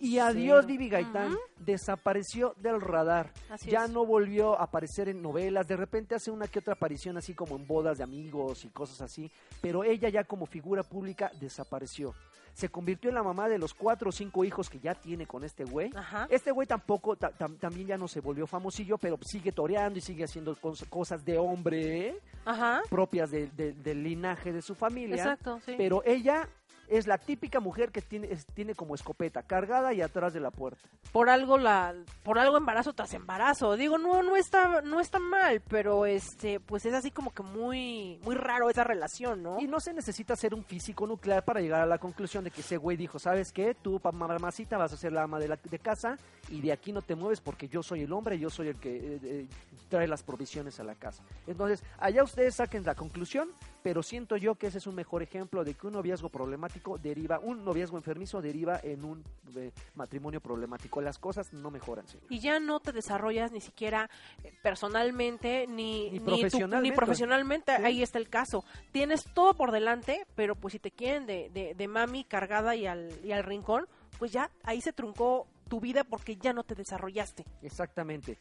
y adiós Cero. Vivi Gaitán. Desapareció del radar. Así ya es. no volvió a aparecer en novelas. De repente hace una que otra aparición así como en bodas de amigos y cosas así. Pero ella ya como figura pública desapareció. Se convirtió en la mamá de los cuatro o cinco hijos que ya tiene con este güey. Ajá. Este güey tampoco, ta- tam- también ya no se volvió famosillo, pero sigue toreando y sigue haciendo cos- cosas de hombre. Ajá. propias de- de- del linaje de su familia. Exacto, sí. Pero ella Es la típica mujer que tiene, es- tiene como escopeta, cargada y atrás de la puerta. por algo la por algo embarazo tras embarazo digo no no está no está mal pero este pues es así como que muy muy raro esa relación no Y no se necesita ser un físico nuclear para llegar a la conclusión de que ese güey dijo, ¿sabes qué? Tú, mamacita, vas a ser la ama de, la, de casa y de aquí no te mueves porque yo soy el hombre, yo soy el que eh, eh, trae las provisiones a la casa. Entonces, allá ustedes saquen la conclusión, pero siento yo que ese es un mejor ejemplo de que un noviazgo problemático deriva, un noviazgo enfermizo deriva en un eh, matrimonio problemático. Las cosas no mejoran, señor. y ya no te desarrollas ni siquiera eh, personalmente ni Ni profesionalmente. ni profesionalmente Sí. ahí está el caso tienes todo por delante pero pues si te quieren de, de, de mami cargada y al, y al rincón pues ya ahí se truncó tu vida porque ya no te desarrollaste Exactamente.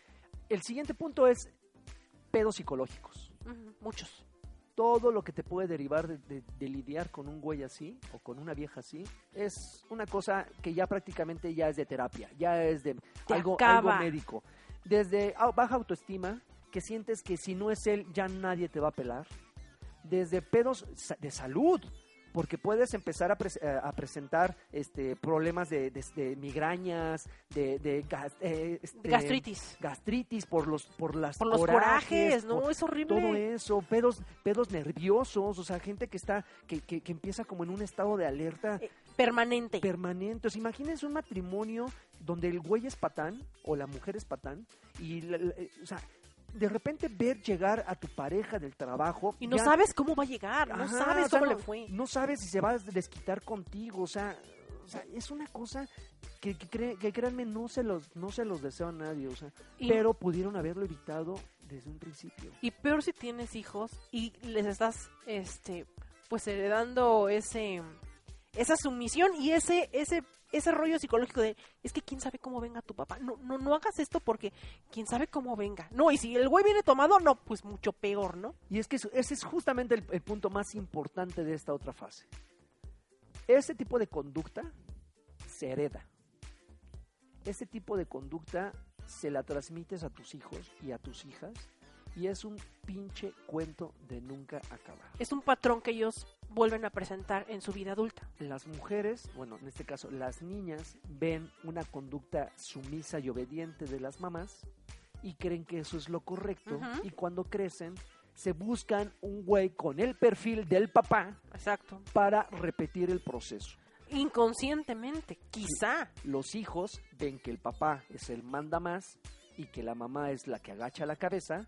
El siguiente punto es pedos psicológicos. Muchos todo lo que te puede derivar de, de- de lidiar con un güey así o con una vieja así es una cosa que ya prácticamente ya es de terapia, ya es de algo, algo médico. Desde baja autoestima, que sientes que si no es él ya nadie te va a pelar. Desde pedos de salud, porque puedes empezar a, eh, a presentar este, problemas de, de- de migrañas, de, de gas- eh, este, gastritis. gastritis por los por las por los corajes, no por- es horrible. todo eso, pedos, pedos nerviosos, o sea, gente que está, que, que, que empieza como en un estado de alerta Eh, permanente. permanente. O sea, imagínense un matrimonio donde el güey es patán o la mujer es patán y, la- la- o sea, de repente ver llegar a tu pareja del trabajo y no ya- sabes cómo va a llegar, no sabes o sea, cómo no- le fue. No sabes si se va a desquitar contigo, o sea, o sea, es una cosa que, que, cre- que créanme, no se los, no se los deseo a nadie, o sea, Y- pero pudieron haberlo evitado desde un principio. Y peor si tienes hijos y les estás, este, pues heredando ese, esa sumisión y ese, ese, ese rollo psicológico de, es que quién sabe cómo venga tu papá. No, no, no hagas esto porque quién sabe cómo venga. No, y si el güey viene tomado, no, pues mucho peor, ¿no? Y es que ese es justamente el, punto más importante de esta otra fase. Este tipo de conducta se hereda. Este tipo de conducta se la transmites a tus hijos y a tus hijas y es un pinche cuento de nunca acabar. Es un patrón que ellos vuelven a presentar en su vida adulta. Las mujeres, bueno, en este caso las niñas, ven una conducta sumisa y obediente de las mamás y creen que eso es lo correcto y cuando crecen se buscan un güey con el perfil del papá Exacto. para repetir el proceso. Inconscientemente, quizá. Los hijos ven que el papá es el manda más y que la mamá es la que agacha la cabeza,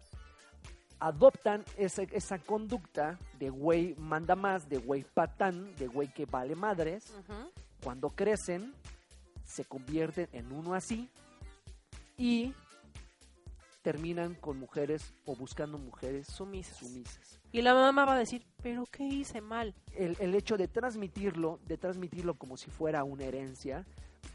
adoptan esa, esa conducta de güey manda más, de güey patán, de güey que vale madres, cuando crecen se convierten en uno así y terminan con mujeres o buscando mujeres Sumisas. sumisas. Y la mamá va a decir, pero ¿qué hice mal? el, el hecho de transmitirlo, de transmitirlo como si fuera una herencia,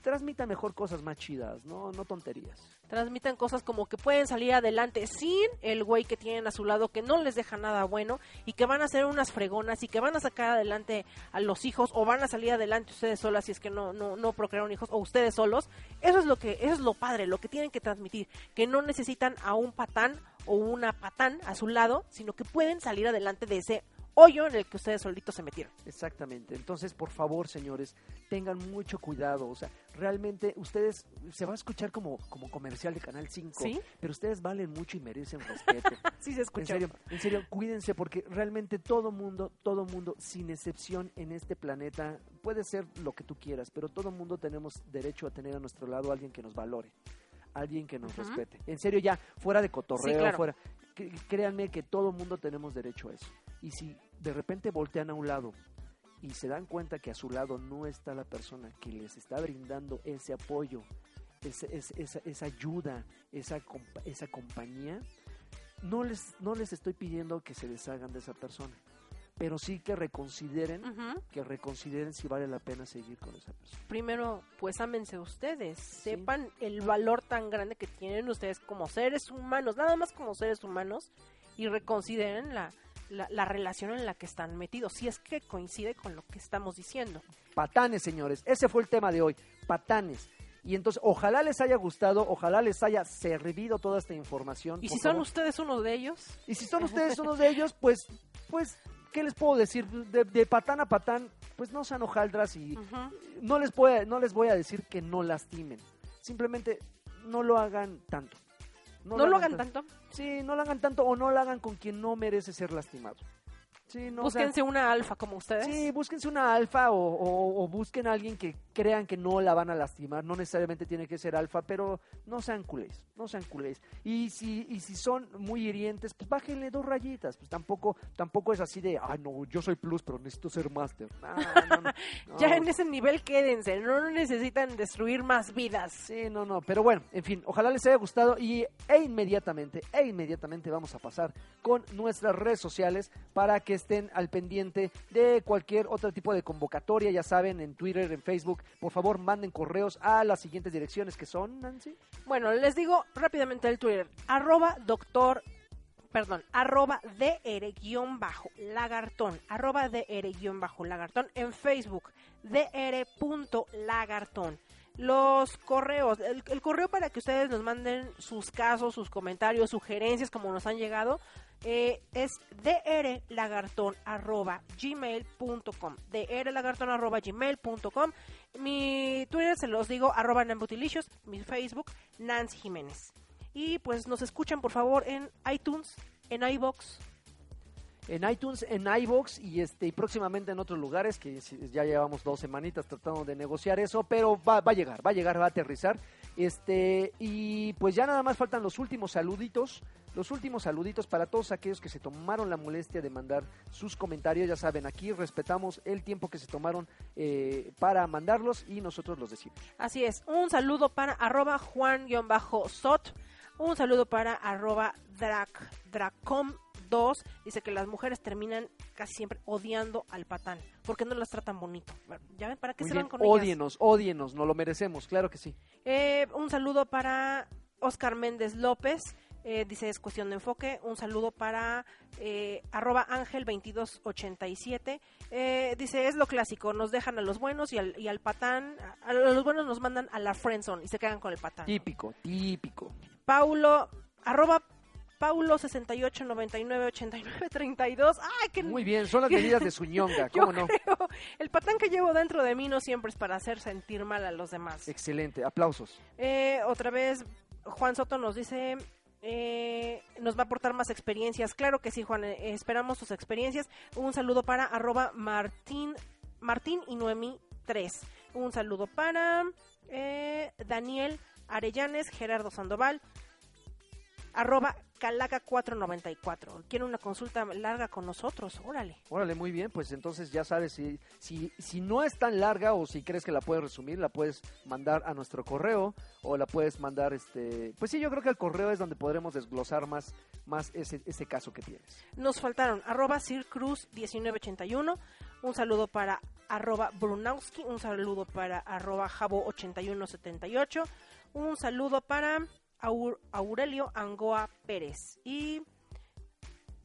transmita mejor cosas más chidas, no, no tonterías. transmitan cosas como que pueden salir adelante sin el güey que tienen a su lado que no les deja nada bueno y que van a ser unas fregonas y que van a sacar adelante a los hijos o van a salir adelante ustedes solas si es que no no no procrearon hijos o ustedes solos eso es lo que eso es lo padre lo que tienen que transmitir que no necesitan a un patán o una patán a su lado sino que pueden salir adelante de ese hoyo en el que ustedes solitos se metieron Exactamente. Entonces, por favor, señores, tengan mucho cuidado. O sea, realmente ustedes, se va a escuchar como, como comercial de Canal 5, ¿Sí? pero ustedes valen mucho y merecen respeto. sí se En escucha serio, en serio, cuídense porque realmente todo mundo, todo mundo, sin excepción en este planeta, puede ser lo que tú quieras, pero todo mundo tenemos derecho a tener a nuestro lado a alguien que nos valore, alguien que nos respete. En serio, ya, fuera de cotorreo, Sí, claro. fuera, créanme que todo mundo tenemos derecho a eso. Y si de repente voltean a un lado y se dan cuenta que a su lado no está la persona que les está brindando ese apoyo, ese- esa, esa ayuda, esa, esa compañía, no les, no les estoy pidiendo que se deshagan de esa persona, pero sí que reconsideren, que reconsideren si vale la pena seguir con esa persona. primero, pues ámense ustedes, sepan el valor tan grande que tienen ustedes como seres humanos, nada más como seres humanos, y reconsideren la, la, la relación en la que están metidos, si es que coincide con lo que estamos diciendo. Patanes, señores, ese fue el tema de hoy, patanes. Y entonces, ojalá les haya gustado, ojalá les haya servido toda esta información. Y si son ustedes uno de ellos, Y si son ustedes uno de ellos, pues, pues, ¿qué les puedo decir? De, de patán a patán, pues no sean hojaldras y no les a, no les voy a decir que no lastimen. Simplemente no lo hagan tanto. No, lo hagan tan- tanto. Sí, no lo hagan tanto o no lo hagan con quien no merece ser lastimado. Sí, no, o sea, Búsquense una alfa como ustedes. Sí, búsquense una alfa o, o- o busquen a alguien que crean que no la van a lastimar. No necesariamente tiene que ser alfa, pero no sean culés, no sean culés. Y si, y si son muy hirientes, pues bájenle dos rayitas. Pues tampoco, tampoco es así de, ah, no, yo soy plus, pero necesito ser master. No, no, no, no. Ya en ese nivel quédense, no necesitan destruir más vidas. Sí, no, no, pero bueno, en fin, ojalá les haya gustado y e inmediatamente, e inmediatamente vamos a pasar con nuestras redes sociales para que estén al pendiente de cualquier otro tipo de convocatoria, ya saben, en Twitter, en Facebook, por favor manden correos a las siguientes direcciones que son, Nancy. Bueno, les digo rápidamente el Twitter, arroba doctor, perdón, arroba dr-lagartón, arroba dr-lagartón, en Facebook, dr.lagartón. Los correos, el, el correo para que ustedes nos manden sus casos, sus comentarios, sugerencias como nos han llegado, eh, es drlagartón.gmail.com drlagartón.gmail.com Mi Twitter se los digo, arroba Nambutilicious, mi Facebook, Nancy Jiménez. Y pues nos escuchan por favor en iTunes, en iBox. En iTunes, en iBox y este y próximamente en otros lugares que ya llevamos dos semanitas tratando de negociar eso, pero va, va a llegar, va a llegar, va a aterrizar. Este y pues ya nada más faltan los últimos saluditos, los últimos saluditos para todos aquellos que se tomaron la molestia de mandar sus comentarios. Ya saben, aquí respetamos el tiempo que se tomaron eh, para mandarlos y nosotros los decimos. Así es, un saludo para arroba Juan-Sot, un saludo para arroba Drac, Dracom2, dice que las mujeres terminan casi siempre odiando al patán, porque no las tratan bonito. Ya ven, ¿para qué Muy se bien, van con ellas? odienos, odienos, no lo merecemos, claro que sí. Eh, un saludo para Oscar Méndez López. Eh, dice es cuestión de enfoque. Un saludo para eh, arroba ángel 2287. Eh, dice es lo clásico. Nos dejan a los buenos y al, y al patán. A, a los buenos nos mandan a la friendzone y se quedan con el patán. Típico, típico. Paulo, arroba Paulo 68 99 89 32. ¡Ay, qué Muy bien, son las medidas de Suñonga, Yo ¿cómo no? creo, el patán que llevo dentro de mí no siempre es para hacer sentir mal a los demás. Excelente, aplausos. Eh, otra vez, Juan Soto nos dice, eh, nos va a aportar más experiencias. Claro que sí, Juan, eh, esperamos sus experiencias. Un saludo para arroba Martín, Martín y Noemí 3. Un saludo para eh, Daniel Arellanes, Gerardo Sandoval, arroba Calaca494. Quiere una consulta larga con nosotros, órale. Órale, muy bien, pues entonces ya sabes, si, si, si no es tan larga o si crees que la puedes resumir, la puedes mandar a nuestro correo o la puedes mandar, este, pues sí, yo creo que el correo es donde podremos desglosar más, más ese, ese caso que tienes. Nos faltaron arroba Cruz 1981, un saludo para arroba Brunowski, un saludo para arroba Jabo 8178, un saludo para Aur- Aurelio Angoa Pérez y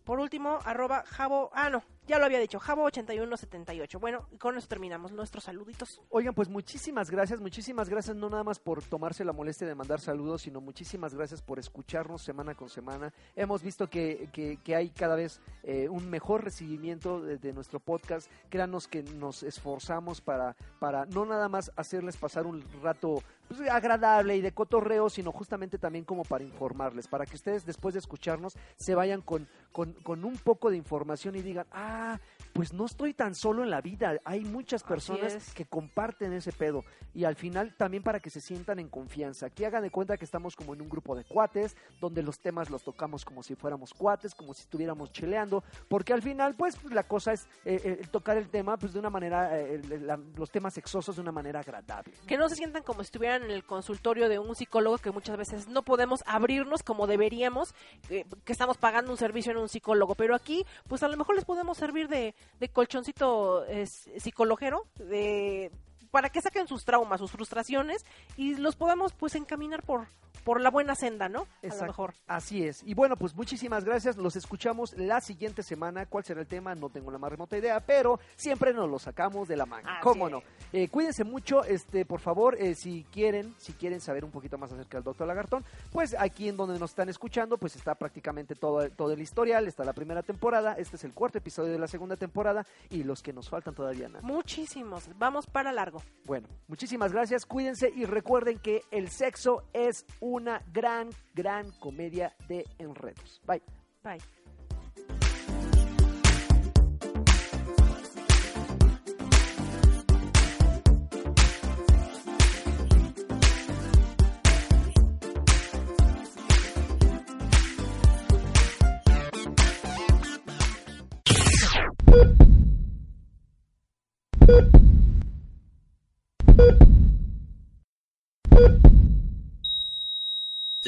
por último arroba Jabo, ah no, ya lo había dicho, Jabo 8178. Bueno, y con eso terminamos nuestros saluditos. Oigan, pues muchísimas gracias, muchísimas gracias, no nada más por tomarse la molestia de mandar saludos, sino muchísimas gracias por escucharnos semana con semana. Hemos visto que, que, que hay cada vez eh, un mejor recibimiento de, de nuestro podcast. Créanos que nos esforzamos para, para no nada más hacerles pasar un rato pues, agradable y de cotorreo, sino justamente también como para informarles, para que ustedes después de escucharnos se vayan con, con, con un poco de información y digan, ah, pues no estoy tan solo en la vida, hay muchas personas es. que comparten ese pedo y al final también para que se sientan en confianza. Aquí hagan de cuenta que estamos como en un grupo de cuates, donde los temas los tocamos como si fuéramos cuates, como si estuviéramos cheleando, porque al final pues la cosa es eh, eh, tocar el tema pues de una manera, eh, la- los temas sexosos de una manera agradable. Que no se sientan como si estuvieran en el consultorio de un psicólogo que muchas veces no podemos abrirnos como deberíamos, eh, que estamos pagando un servicio en un psicólogo. Pero aquí, pues a lo mejor les podemos servir de, de colchoncito eh, psicologero, de para que saquen sus traumas, sus frustraciones y los podamos pues encaminar por, por la buena senda, ¿no? A lo Exacto. mejor. Así es. Y bueno, pues muchísimas gracias. Los escuchamos la siguiente semana. ¿Cuál será el tema? No tengo la más remota idea, pero siempre nos lo sacamos de la manga. Así ¿Cómo es. no? Eh, cuídense mucho, este, por favor, eh, si quieren, si quieren saber un poquito más acerca del Doctor Lagartón, pues aquí en donde nos están escuchando, pues está prácticamente todo, todo el historial, está la primera temporada, este es el cuarto episodio de la segunda temporada y los que nos faltan todavía nada. Muchísimos. Vamos para largo. Bueno, muchísimas gracias, cuídense y recuerden que el sexo es una gran, gran comedia de enredos. Bye. Bye.